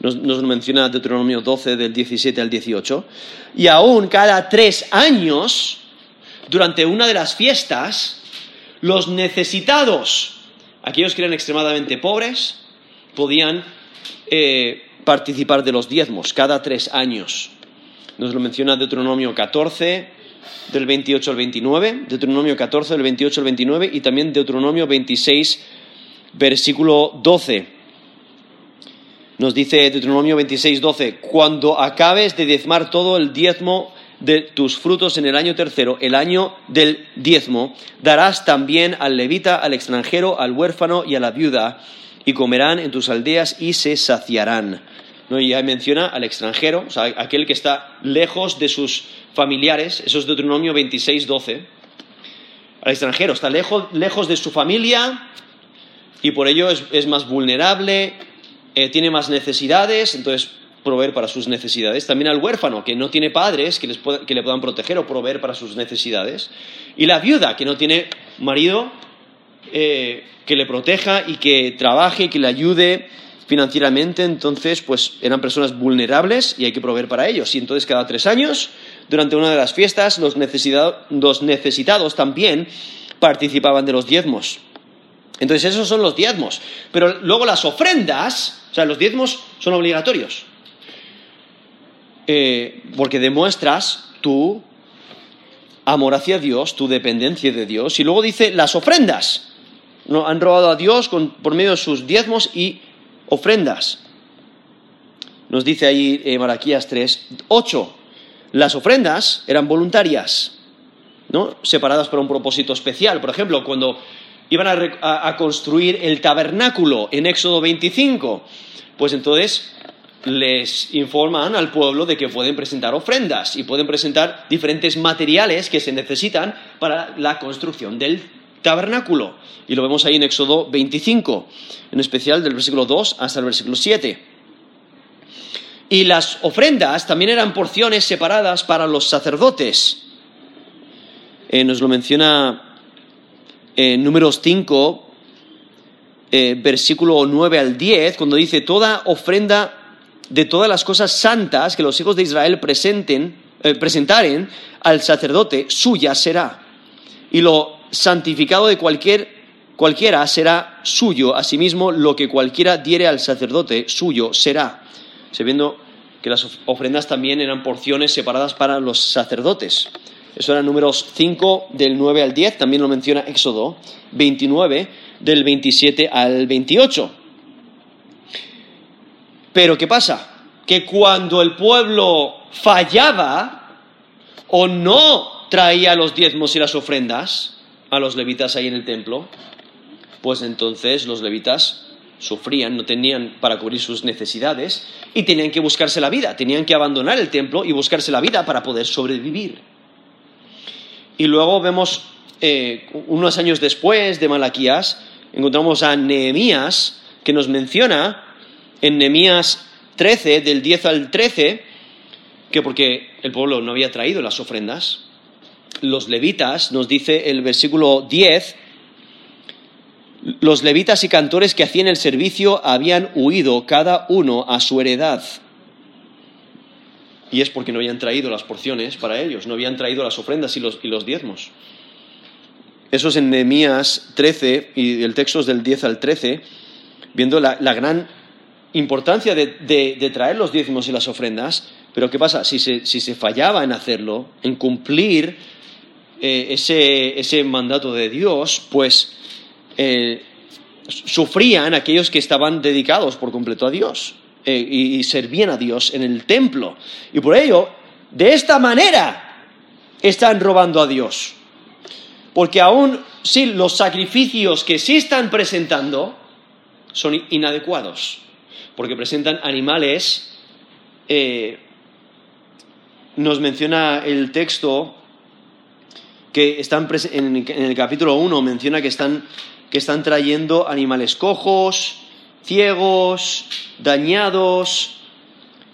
Nos, nos menciona Deuteronomio 12, del 17 al 18. Y aún cada tres años, durante una de las fiestas, los necesitados, aquellos que eran extremadamente pobres, podían eh, participar de los diezmos cada tres años. Nos lo menciona Deuteronomio 14, del 28 al 29, Deuteronomio 14, del 28 al 29 y también Deuteronomio 26, versículo 12. Nos dice Deuteronomio 26, 12, cuando acabes de diezmar todo el diezmo de tus frutos en el año tercero, el año del diezmo, darás también al levita, al extranjero, al huérfano y a la viuda, y comerán en tus aldeas y se saciarán. ¿No? Y ya menciona al extranjero, o sea, aquel que está lejos de sus familiares, eso es Deuteronomio 26, 12. Al extranjero, está lejos, lejos de su familia y por ello es, más vulnerable, eh, tiene más necesidades, entonces proveer para sus necesidades. También al huérfano, que no tiene padres que, les que le puedan proteger o proveer para sus necesidades. Y la viuda, que no tiene marido eh, que le proteja y que trabaje y que le ayude financieramente. Entonces, pues eran personas vulnerables y hay que proveer para ellos. Y entonces cada tres años, durante una de las fiestas, los, los necesitados también participaban de los diezmos. Entonces esos son los diezmos. Pero luego las ofrendas, o sea, los diezmos son obligatorios. Eh, porque demuestras tu amor hacia Dios, tu dependencia de Dios. Y luego dice las ofrendas. ¿no? Han robado a Dios por medio de sus diezmos y ofrendas. Nos dice ahí eh, Malaquías 3, 8. Las ofrendas eran voluntarias, ¿no? separadas para un propósito especial. Por ejemplo, cuando iban a, a construir el tabernáculo en Éxodo 25, pues entonces les informan al pueblo de que pueden presentar ofrendas y pueden presentar diferentes materiales que se necesitan para la construcción del tabernáculo. Y lo vemos ahí en Éxodo 25, en especial del versículo 2 hasta el versículo 7. Y las ofrendas también eran porciones separadas para los sacerdotes. Eh, nos lo menciona en Números 5, eh, versículo 9 al 10, cuando dice, toda ofrenda de todas las cosas santas que los hijos de Israel presenten, eh, presentaren al sacerdote, suya será. Y lo santificado de cualquier, cualquiera será suyo, asimismo lo que cualquiera diere al sacerdote, suyo será. Sabiendo que las ofrendas también eran porciones separadas para los sacerdotes. Eso era números 5 del 9 al 10, también lo menciona Éxodo 29 del 27 al 28. Pero ¿qué pasa? Que cuando el pueblo fallaba o no traía los diezmos y las ofrendas a los levitas ahí en el templo, pues entonces los levitas sufrían, no tenían para cubrir sus necesidades y tenían que buscarse la vida, tenían que abandonar el templo y buscarse la vida para poder sobrevivir. Y luego vemos, eh, unos años después de Malaquías, encontramos a Nehemías, que nos menciona en Nehemías 13, del 10 al 13, que porque el pueblo no había traído las ofrendas, los levitas, nos dice el versículo 10, los levitas y cantores que hacían el servicio habían huido cada uno a su heredad. Y es porque no habían traído las porciones para ellos, no habían traído las ofrendas y los, diezmos. Eso es en Nehemías 13 y el texto es del 10 al 13, viendo la gran importancia de, traer los diezmos y las ofrendas, pero ¿qué pasa? Si se, fallaba en hacerlo, en cumplir eh, ese, mandato de Dios, pues eh, sufrían aquellos que estaban dedicados por completo a Dios eh, y, servían a Dios en el templo. Y por ello, de esta manera están robando a Dios. Porque aún si los sacrificios que sí están presentando son inadecuados porque presentan animales. Nos menciona el texto que están en, el capítulo 1, menciona que están, que están trayendo animales cojos, ciegos, dañados,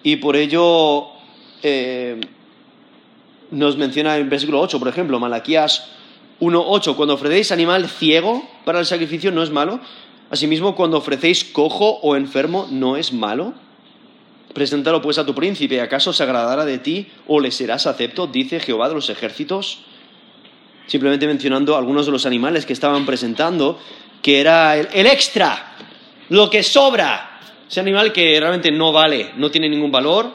y por ello eh, nos menciona en versículo 8, por ejemplo, Malaquías 1.8, cuando ofrecéis animal ciego para el sacrificio no es malo, Asimismo, cuando ofrecéis cojo o enfermo, ¿no es malo? Preséntalo pues a tu príncipe, ¿acaso se agradará de ti o le serás acepto? Dice Jehová de los ejércitos. Simplemente mencionando algunos de los animales que estaban presentando, que era el, extra, lo que sobra, ese animal que realmente no vale, no tiene ningún valor.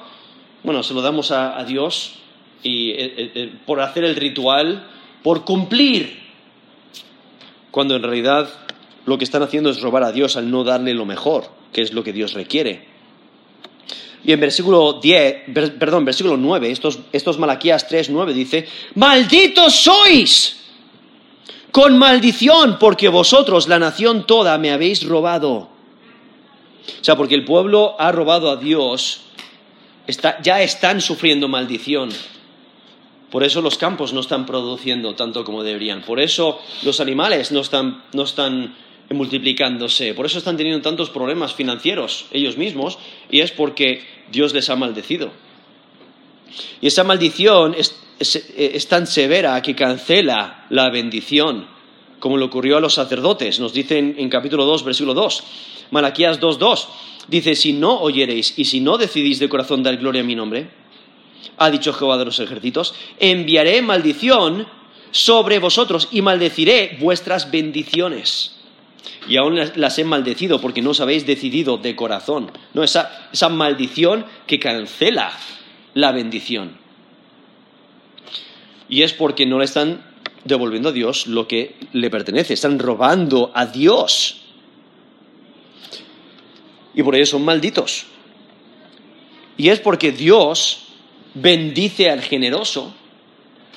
Bueno, se lo damos a, Dios y eh, eh, eh, por hacer el ritual, por cumplir, cuando en realidad lo que están haciendo es robar a Dios al no darle lo mejor, que es lo que Dios requiere. Y en versículo 10, perdón, versículo 9, estos, estos Malaquías 3, 9 dice, malditos sois con maldición, porque vosotros, la nación toda, me habéis robado. O sea, porque el pueblo ha robado a Dios, ya están sufriendo maldición. Por eso los campos no están produciendo tanto como deberían. Por eso los animales no están, no están multiplicándose. Por eso están teniendo tantos problemas financieros ellos mismos y es porque Dios les ha maldecido. Y esa maldición es, tan severa que cancela la bendición, como le ocurrió a los sacerdotes. Nos dicen en, capítulo 2, versículo 2, Malaquías 2.2, dice, si no oyereis y si no decidís de corazón dar gloria a mi nombre, ha dicho Jehová de los ejércitos, enviaré maldición sobre vosotros y maldeciré vuestras bendiciones. Y aún las he maldecido porque no os habéis decidido de corazón. No, esa, esa maldición que cancela la bendición. Y es porque no le están devolviendo a Dios lo que le pertenece, están robando a Dios. Y por ello son malditos. Y es porque Dios bendice al generoso,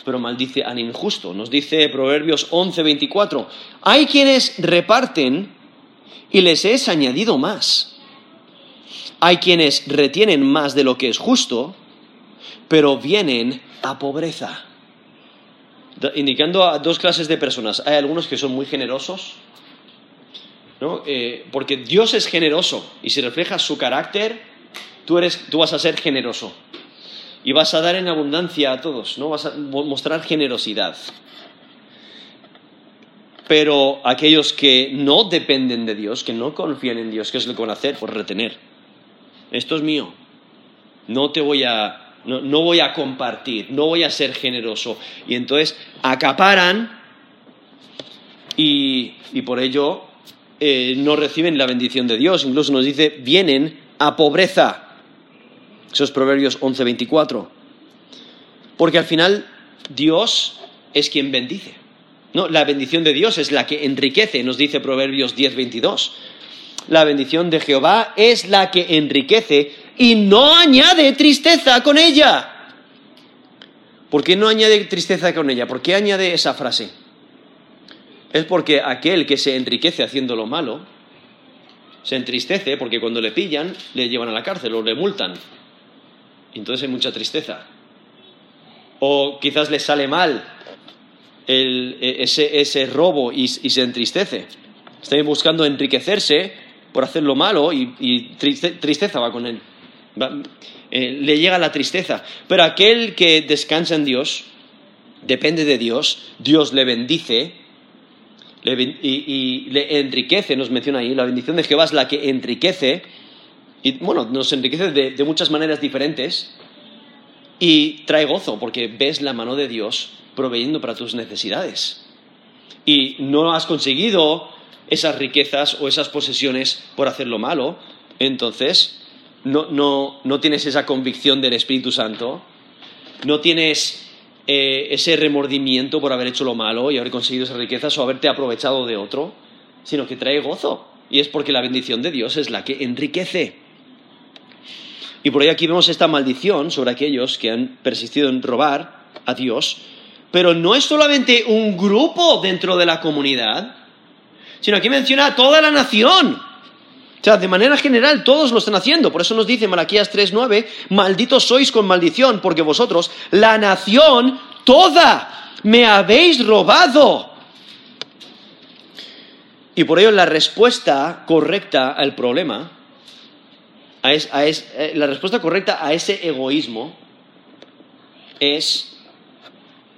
pero maldice al injusto. Nos dice Proverbios 11:24, hay quienes reparten y les es añadido más. Hay quienes retienen más de lo que es justo, pero vienen a pobreza. Indicando a dos clases de personas. Hay algunos que son muy generosos, ¿no? Eh, porque Dios es generoso y si reflejas su carácter, tú, eres, tú vas a ser generoso y vas a dar en abundancia a todos, ¿no? Vas a mostrar generosidad. Pero aquellos que no dependen de Dios, que no confían en Dios, ¿qué es lo que van a hacer? Pues retener. Esto es mío. No te voy a, no, voy a compartir, no voy a ser generoso. Y entonces acaparan y, por ello eh, no reciben la bendición de Dios. Incluso nos dice, vienen a pobreza. Esos Proverbios 11:24. Porque al final Dios es quien bendice. No, la bendición de Dios es la que enriquece, nos dice Proverbios 10:22. La bendición de Jehová es la que enriquece y no añade tristeza con ella. ¿Por qué no añade tristeza con ella? ¿Por qué añade esa frase? Es porque aquel que se enriquece haciendo lo malo, se entristece porque cuando le pillan le llevan a la cárcel o le multan entonces hay mucha tristeza. O quizás le sale mal e, ese, robo y, se entristece. Está buscando enriquecerse por hacer lo malo y, tristeza va con él. Eh, le llega la tristeza. Pero aquel que descansa en Dios, depende de Dios, Dios le bendice y, le enriquece, nos menciona ahí, la bendición de Jehová es la que enriquece y bueno, nos enriquece de, muchas maneras diferentes y trae gozo porque ves la mano de Dios proveyendo para tus necesidades. Y no has conseguido esas riquezas o esas posesiones por hacer lo malo, entonces no, no, tienes esa convicción del Espíritu Santo, no tienes eh, ese remordimiento por haber hecho lo malo y haber conseguido esas riquezas o haberte aprovechado de otro, sino que trae gozo. Y es porque la bendición de Dios es la que enriquece. Y por ahí aquí vemos esta maldición sobre aquellos que han persistido en robar a Dios. Pero no es solamente un grupo dentro de la comunidad, sino aquí menciona a toda la nación. O sea, de manera general todos lo están haciendo. Por eso nos dice Malaquías 3:9, malditos sois con maldición, porque vosotros, la nación toda, me habéis robado. Y por ello la respuesta correcta al problema eh, la respuesta correcta a ese egoísmo es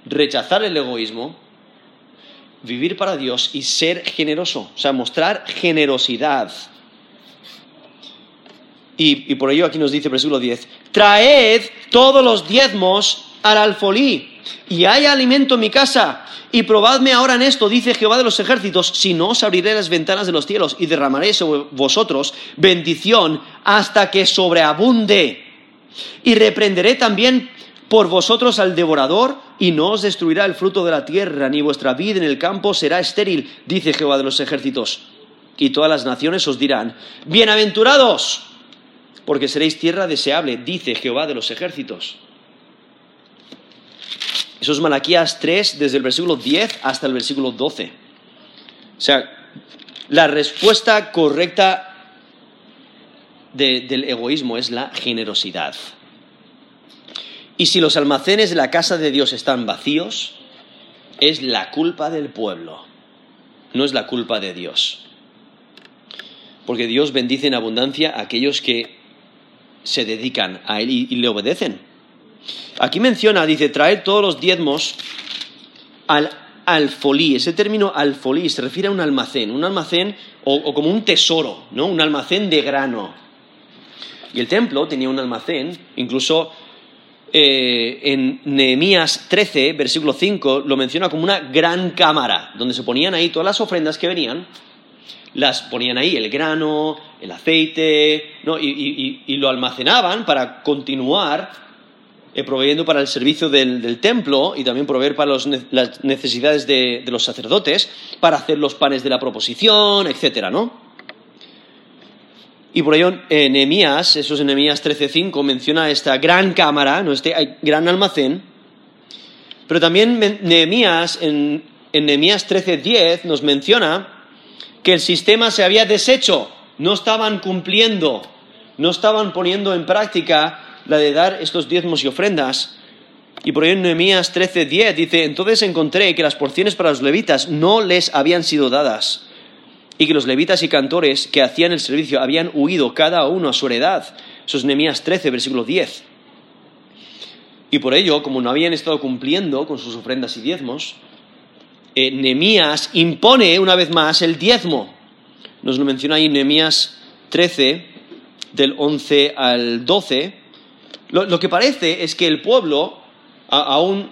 rechazar el egoísmo, vivir para Dios y ser generoso, o sea, mostrar generosidad. Y, y por ello aquí nos dice versículo 10, traed todos los diezmos al y haya alimento en mi casa y probadme ahora en esto, dice Jehová de los ejércitos, si no os abriré las ventanas de los cielos y derramaré sobre vosotros bendición hasta que sobreabunde. Y reprenderé también por vosotros al devorador y no os destruirá el fruto de la tierra, ni vuestra vida en el campo será estéril, dice Jehová de los ejércitos. Y todas las naciones os dirán, bienaventurados, porque seréis tierra deseable, dice Jehová de los ejércitos. Eso es Malaquías 3, desde el versículo 10 hasta el versículo 12. O sea, la respuesta correcta del egoísmo es la generosidad. Y si los almacenes de la casa de Dios están vacíos, es la culpa del pueblo, no es la culpa de Dios. porque Dios bendice en abundancia a aquellos que se dedican a Él y, le obedecen. Aquí menciona, dice, traer todos los diezmos al alfolí. Ese término alfolí se refiere a un almacén, un almacén o, como un tesoro, ¿no? Un almacén de grano. Y el templo tenía un almacén, incluso eh, en Nehemías 13, versículo 5, lo menciona como una gran cámara, donde se ponían ahí todas las ofrendas que venían, las ponían ahí, el grano, el aceite, y, lo almacenaban para continuar eh, proveyendo para el servicio del, templo y también proveer para las necesidades de, los sacerdotes, para hacer los panes de la proposición, etcétera, ¿no? Y por ello, eh, Nehemías, eso es Nehemías 13.5, menciona esta gran cámara, ¿no? este gran almacén. Pero también Nehemías, en, en Nehemías 13.10, nos menciona que el sistema se había deshecho, no estaban cumpliendo, no estaban poniendo en práctica la de dar estos diezmos y ofrendas. Y por ello en Nehemías 13.10 dice, entonces encontré que las porciones para los levitas no les habían sido dadas y que los levitas y cantores que hacían el servicio habían huido cada uno a su heredad. Eso es Nehemías 13, versículo 10. Y por ello, como no habían estado cumpliendo con sus ofrendas y diezmos, eh, Nehemías impone una vez más el diezmo. Nos lo menciona ahí Nehemías 13, del 11 al 12. Lo, que parece es que el pueblo, aún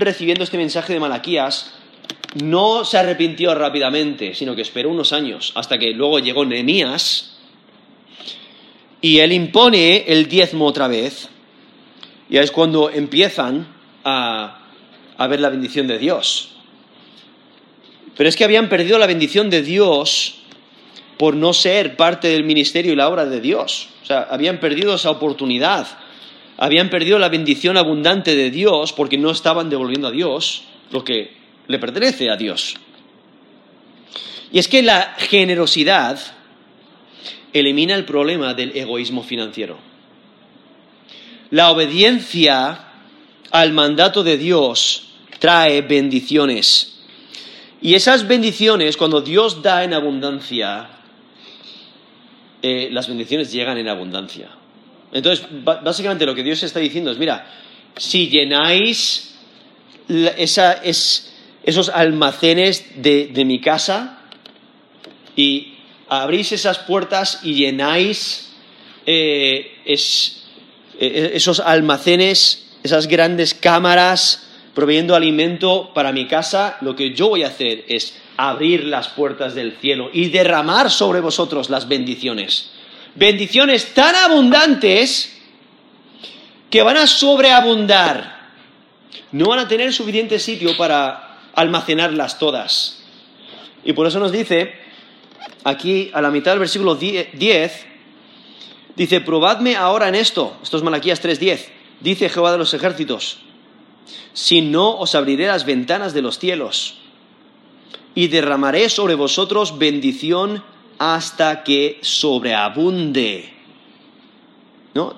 recibiendo este mensaje de Malaquías, no se arrepintió rápidamente, sino que esperó unos años, hasta que luego llegó Nehemías y él impone el diezmo otra vez. Y es cuando empiezan a, a ver la bendición de Dios. Pero es que habían perdido la bendición de Dios por no ser parte del ministerio y la obra de Dios. O sea, habían perdido esa oportunidad. Habían perdido la bendición abundante de Dios porque no estaban devolviendo a Dios lo que le pertenece a Dios. Y es que la generosidad elimina el problema del egoísmo financiero. La obediencia al mandato de Dios trae bendiciones. Y esas bendiciones, cuando Dios da en abundancia, eh, las bendiciones llegan en abundancia. Entonces, básicamente lo que Dios está diciendo es, mira, si llenáis es, esos almacenes de, mi casa y abrís esas puertas y llenáis eh, eh, esos almacenes, esas grandes cámaras proveyendo alimento para mi casa, lo que yo voy a hacer es abrir las puertas del cielo y derramar sobre vosotros las bendiciones. Bendiciones tan abundantes que van a sobreabundar. No van a tener suficiente sitio para almacenarlas todas. Y por eso nos dice, aquí a la mitad del versículo 10, dice, probadme ahora en esto, esto es Malaquías 3.10, dice Jehová de los ejércitos, si no os abriré las ventanas de los cielos y derramaré sobre vosotros bendición hasta que sobreabunde. ¿No?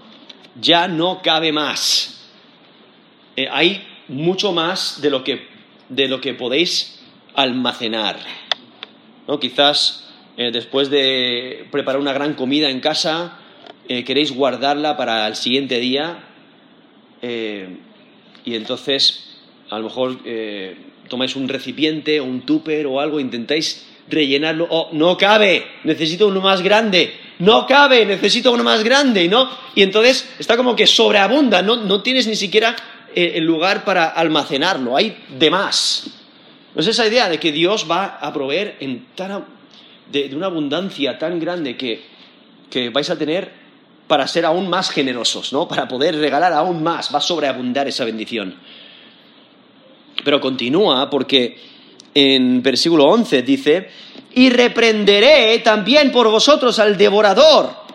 Ya no cabe más. Eh, hay mucho más de lo que de lo que podéis almacenar. ¿No? Quizás eh, después de preparar una gran comida en casa, eh, queréis guardarla para el siguiente día y entonces a lo mejor tomáis un recipiente o un tupper o algo, intentáis rellenarlo, oh, no cabe, necesito uno más grande, no cabe, necesito uno más grande, ¿no? Y entonces está como que sobreabunda, no, no tienes ni siquiera el lugar para almacenarlo, hay de más. Es esa idea de que Dios va a proveer de, una abundancia tan grande que, que vais a tener para ser aún más generosos, ¿no? Para poder regalar aún más, va a sobreabundar esa bendición. Pero continúa porque en versículo 11 dice, y reprenderé también por vosotros al devorador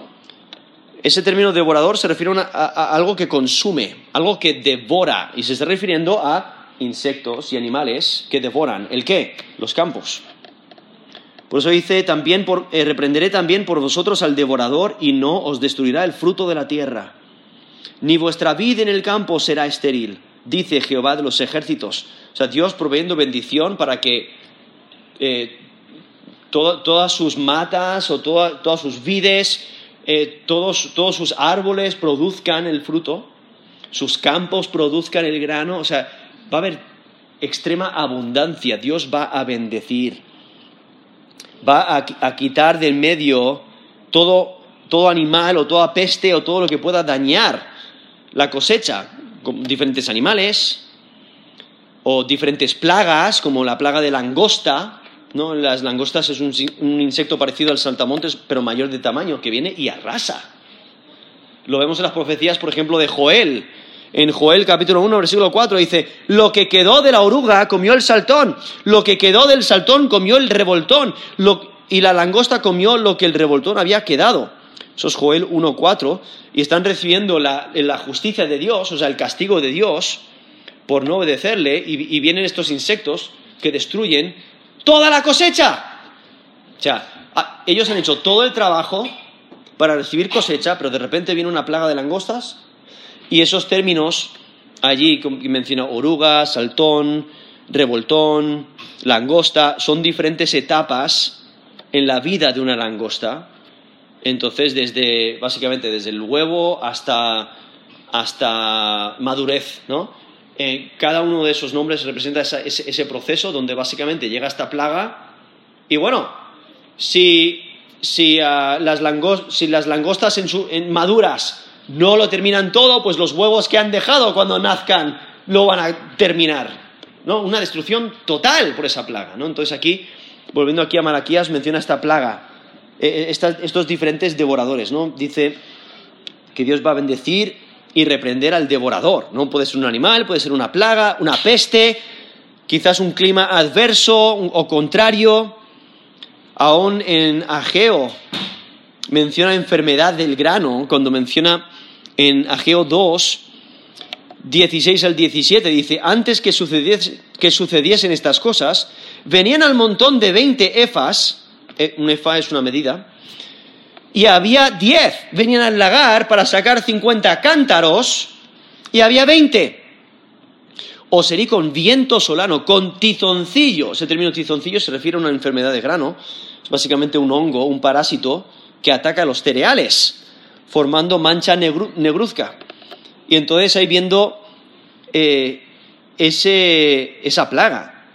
ese término devorador se refiere a, algo que consume, algo que devora, y se está refiriendo a insectos y animales que devoran. ¿El qué? Los campos. Por eso dice, también eh, reprenderé también por vosotros al devorador y no os destruirá el fruto de la tierra. Ni vuestra vida en el campo será estéril, dice Jehová de los ejércitos. O sea, Dios proveyendo bendición para que eh, todas sus matas o todas sus vides, eh, todos, todos sus árboles produzcan el fruto, sus campos produzcan el grano, o sea, va a haber extrema abundancia, Dios va a bendecir, va a, quitar del medio todo, todo animal o toda peste o todo lo que pueda dañar la cosecha, diferentes animales o diferentes plagas, como la plaga de langosta, ¿no? Las langostas es un, insecto parecido al saltamontes, pero mayor de tamaño, que viene y arrasa. Lo vemos en las profecías, por ejemplo, de Joel, en Joel capítulo 1, versículo 4 dice, lo que quedó de la oruga comió el saltón, lo que quedó del saltón comió el revoltón, y la langosta comió lo que el revoltón había quedado. Eso es Joel 1.4, y están recibiendo la, justicia de Dios, o sea, el castigo de Dios, por no obedecerle, y, vienen estos insectos que destruyen toda la cosecha. O sea, ellos han hecho todo el trabajo para recibir cosecha, pero de repente viene una plaga de langostas y esos términos allí que menciona oruga, saltón, revoltón, langosta, son diferentes etapas en la vida de una langosta. Entonces, desde, básicamente desde el huevo hasta, hasta madurez, ¿no? Eh, cada uno de esos nombres representa ese, proceso donde básicamente llega esta plaga. Y bueno, si, si, ah, las, langostas en maduras no lo terminan todo, pues los huevos que han dejado cuando nazcan lo van a terminar. ¿no? Una destrucción total por esa plaga. ¿no? Entonces aquí, volviendo aquí a Malaquías, menciona esta plaga, eh, eh, estos diferentes devoradores. ¿no? Dice que Dios va a bendecir y reprender al devorador. ¿no? Puede ser un animal, puede ser una plaga, una peste, quizás un clima adverso o contrario. Aún en Ageo menciona enfermedad del grano, cuando menciona en Ageo 2, 16 al 17, dice, antes que, sucediesen estas cosas, venían al montón de 20 efas, un efa es una medida, y había 10, venían al lagar para sacar 50 cántaros, y había 20. O sería con viento solano, con tizoncillo. Ese término tizoncillo se refiere a una enfermedad de grano. Es básicamente un hongo, un parásito que ataca a los cereales formando mancha negruzca. Y entonces ahí viendo eh, esa plaga,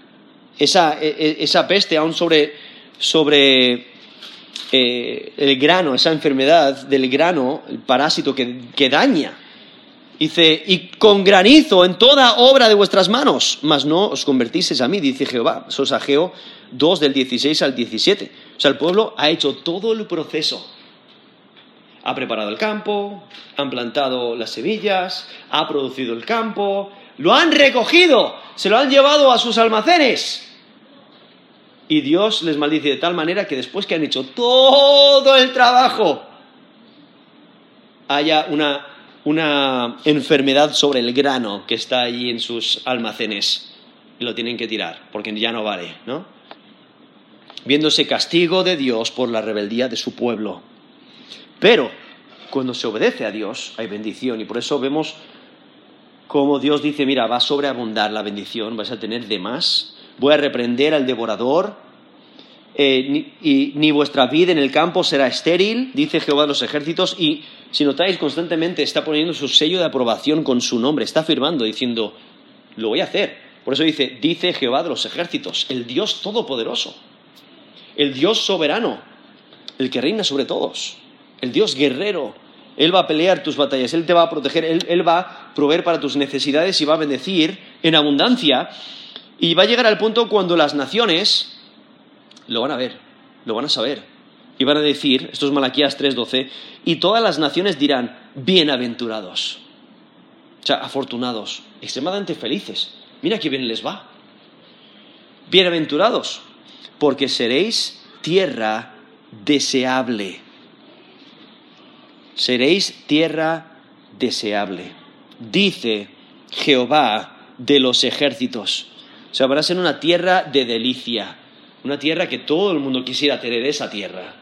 esa, e, e, esa, peste aún sobre, sobre eh, el grano, esa enfermedad del grano, el parásito que, que daña. Dice, y con granizo en toda obra de vuestras manos, mas no os convertisteis a mí, dice Jehová. Eso es Ageo 2 del 16 al 17. O sea, el pueblo ha hecho todo el proceso ha preparado el campo, han plantado las semillas, ha producido el campo, lo han recogido, se lo han llevado a sus almacenes. Y Dios les maldice de tal manera que después que han hecho todo el trabajo, haya una, una enfermedad sobre el grano que está allí en sus almacenes. Y lo tienen que tirar, porque ya no vale, ¿no? Viéndose castigo de Dios por la rebeldía de su pueblo. Pero cuando se obedece a Dios hay bendición y por eso vemos cómo Dios dice, mira, va a sobreabundar la bendición, vas a tener de más, voy a reprender al devorador eh, y ni vuestra vida en el campo será estéril, dice Jehová de los ejércitos, y si notáis constantemente está poniendo su sello de aprobación con su nombre, está afirmando, diciendo, lo voy a hacer. Por eso dice, dice Jehová de los ejércitos, el Dios todopoderoso, el Dios soberano, el que reina sobre todos el Dios guerrero. Él va a pelear tus batallas, Él te va a proteger, Él, va a proveer para tus necesidades y va a bendecir en abundancia. Y va a llegar al punto cuando las naciones lo van a ver, lo van a saber. Y van a decir, esto es Malaquías 3:12, y todas las naciones dirán, bienaventurados. O sea, afortunados, extremadamente felices. Mira qué bien les va. Bienaventurados, porque seréis tierra deseable seréis tierra deseable. Dice Jehová de los ejércitos. O sea, van a ser una tierra de delicia, una tierra que todo el mundo quisiera tener esa tierra,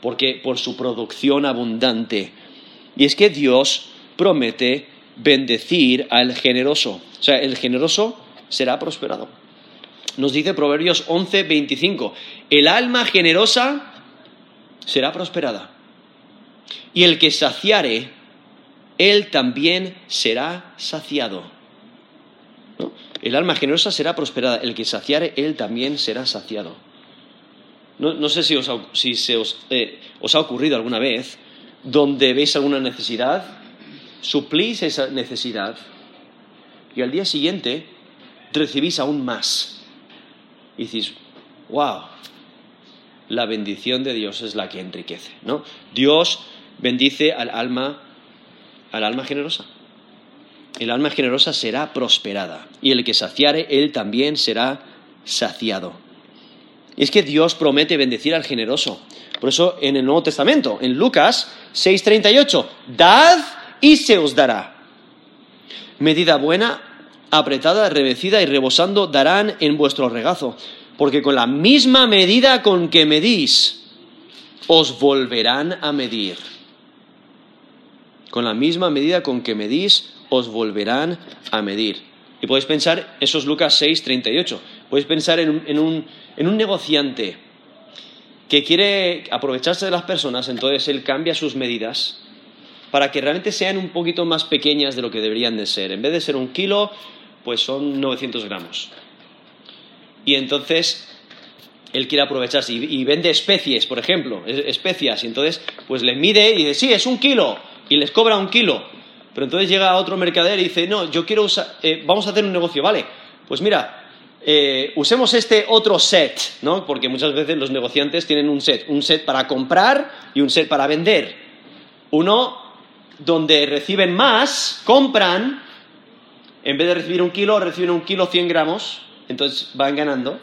porque por su producción abundante. Y es que Dios promete bendecir al generoso. O sea, el generoso será prosperado. Nos dice Proverbios 11, 25, el alma generosa será prosperada, y el que saciare, él también será saciado. El alma generosa será prosperada, el que saciare, él también será saciado. No, sé si, eh, os ha ocurrido alguna vez donde veis alguna necesidad, suplís esa necesidad y al día siguiente recibís aún más. Y decís, wow, la bendición de Dios es la que enriquece, ¿no? Dios bendice al alma, al alma generosa. El alma generosa será prosperada y el que saciare, él también será saciado. Y es que Dios promete bendecir al generoso. Por eso en el Nuevo Testamento, en Lucas 6:38, dad y se os dará. Medida buena, apretada, revecida y rebosando darán en vuestro regazo, porque con la misma medida con que medís, os volverán a medir. Con la misma medida con que medís, os volverán a medir. Y podéis pensar, eso es Lucas 6, 38, podéis pensar en un, en un negociante que quiere aprovecharse de las personas, entonces él cambia sus medidas para que realmente sean un poquito más pequeñas de lo que deberían de ser. En vez de ser un kilo, pues son 900 gramos. Y entonces él quiere aprovecharse y, vende especies, por ejemplo, especias, y entonces pues le mide y dice, sí, es un kilo, y les cobra un kilo. Pero entonces llega otro mercader y dice, no, yo quiero usar, eh, vamos a hacer un negocio, vale, pues mira, eh, usemos este otro set, ¿no? Porque muchas veces los negociantes tienen un set, un set para comprar y un set para vender. Uno donde reciben más, compran, en vez de recibir un kilo, reciben un kilo 100 gramos, entonces van ganando.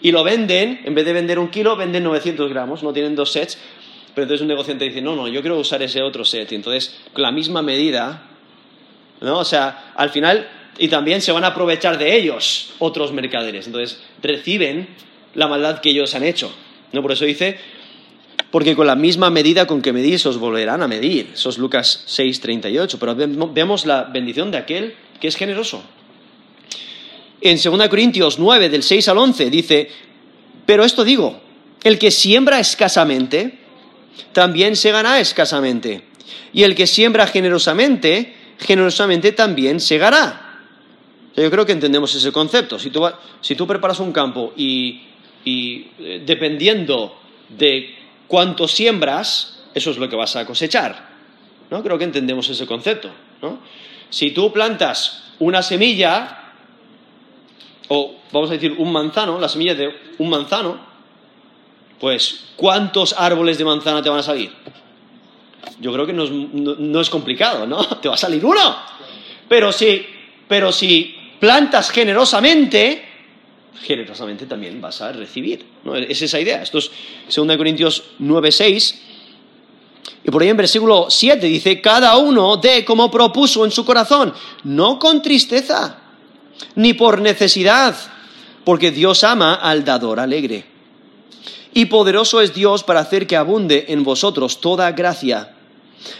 Y lo venden, en vez de vender un kilo, venden 900 gramos, no tienen dos sets. Pero entonces un negociante dice, no, no, yo quiero usar ese otro set. Y entonces, con la misma medida, ¿no? O sea, al final, y también se van a aprovechar de ellos otros mercaderes. Entonces, reciben la maldad que ellos han hecho. ¿no? Por eso dice, porque con la misma medida con que medís os volverán a medir. Eso es Lucas 6, 38. Pero vemos la bendición de aquel que es generoso. En 2 Corintios 9, del 6 al 11, dice, pero esto digo, el que siembra escasamente, también se gana escasamente. Y el que siembra generosamente, generosamente también se gana. Yo creo que entendemos ese concepto. Si tú, preparas un campo y, y eh, dependiendo de cuánto siembras, eso es lo que vas a cosechar. ¿no? Creo que entendemos ese concepto. ¿no? Si tú plantas una semilla, o vamos a decir un manzano, la semilla de un manzano, pues ¿cuántos árboles de manzana te van a salir? Yo creo que no es, no es complicado, ¿no? Te va a salir uno. Pero si, pero si plantas generosamente, generosamente también vas a recibir. ¿no? Es esa idea. Esto es 2 Corintios 9:6. Y por ahí en versículo 7 dice, cada uno dé como propuso en su corazón, no con tristeza, ni por necesidad, porque Dios ama al dador alegre. Y poderoso es Dios para hacer que abunde en vosotros toda gracia,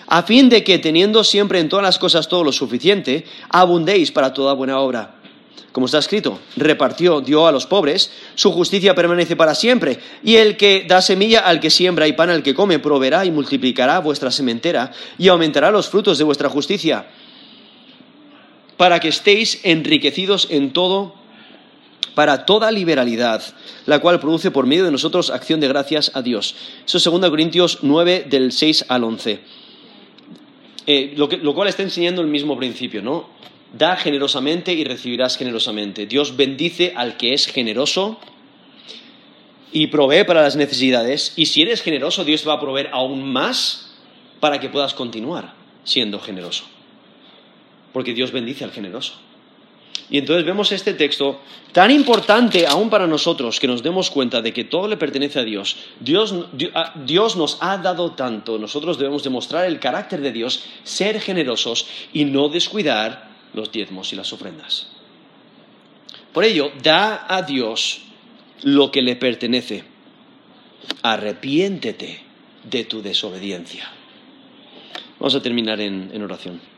a fin de que teniendo siempre en todas las cosas todo lo suficiente, abundéis para toda buena obra. Como está escrito, repartió, dio a los pobres, su justicia permanece para siempre, y el que da semilla al que siembra y pan al que come, proveerá y multiplicará vuestra sementera y aumentará los frutos de vuestra justicia, para que estéis enriquecidos en todo, para toda liberalidad, la cual produce por medio de nosotros acción de gracias a Dios. Eso es 2 Corintios 9, del 6 al 11. Eh, lo, lo cual está enseñando el mismo principio, ¿no? da generosamente y recibirás generosamente. Dios bendice al que es generoso y provee para las necesidades. Y si eres generoso, Dios va a proveer aún más para que puedas continuar siendo generoso. Porque Dios bendice al generoso. Y entonces vemos este texto tan importante aún para nosotros que nos demos cuenta de que todo le pertenece a Dios. Dios, Dios nos ha dado tanto. Nosotros debemos demostrar el carácter de Dios, ser generosos y no descuidar los diezmos y las ofrendas. Por ello, da a Dios lo que le pertenece. Arrepiéntete de tu desobediencia. Vamos a terminar en, en oración.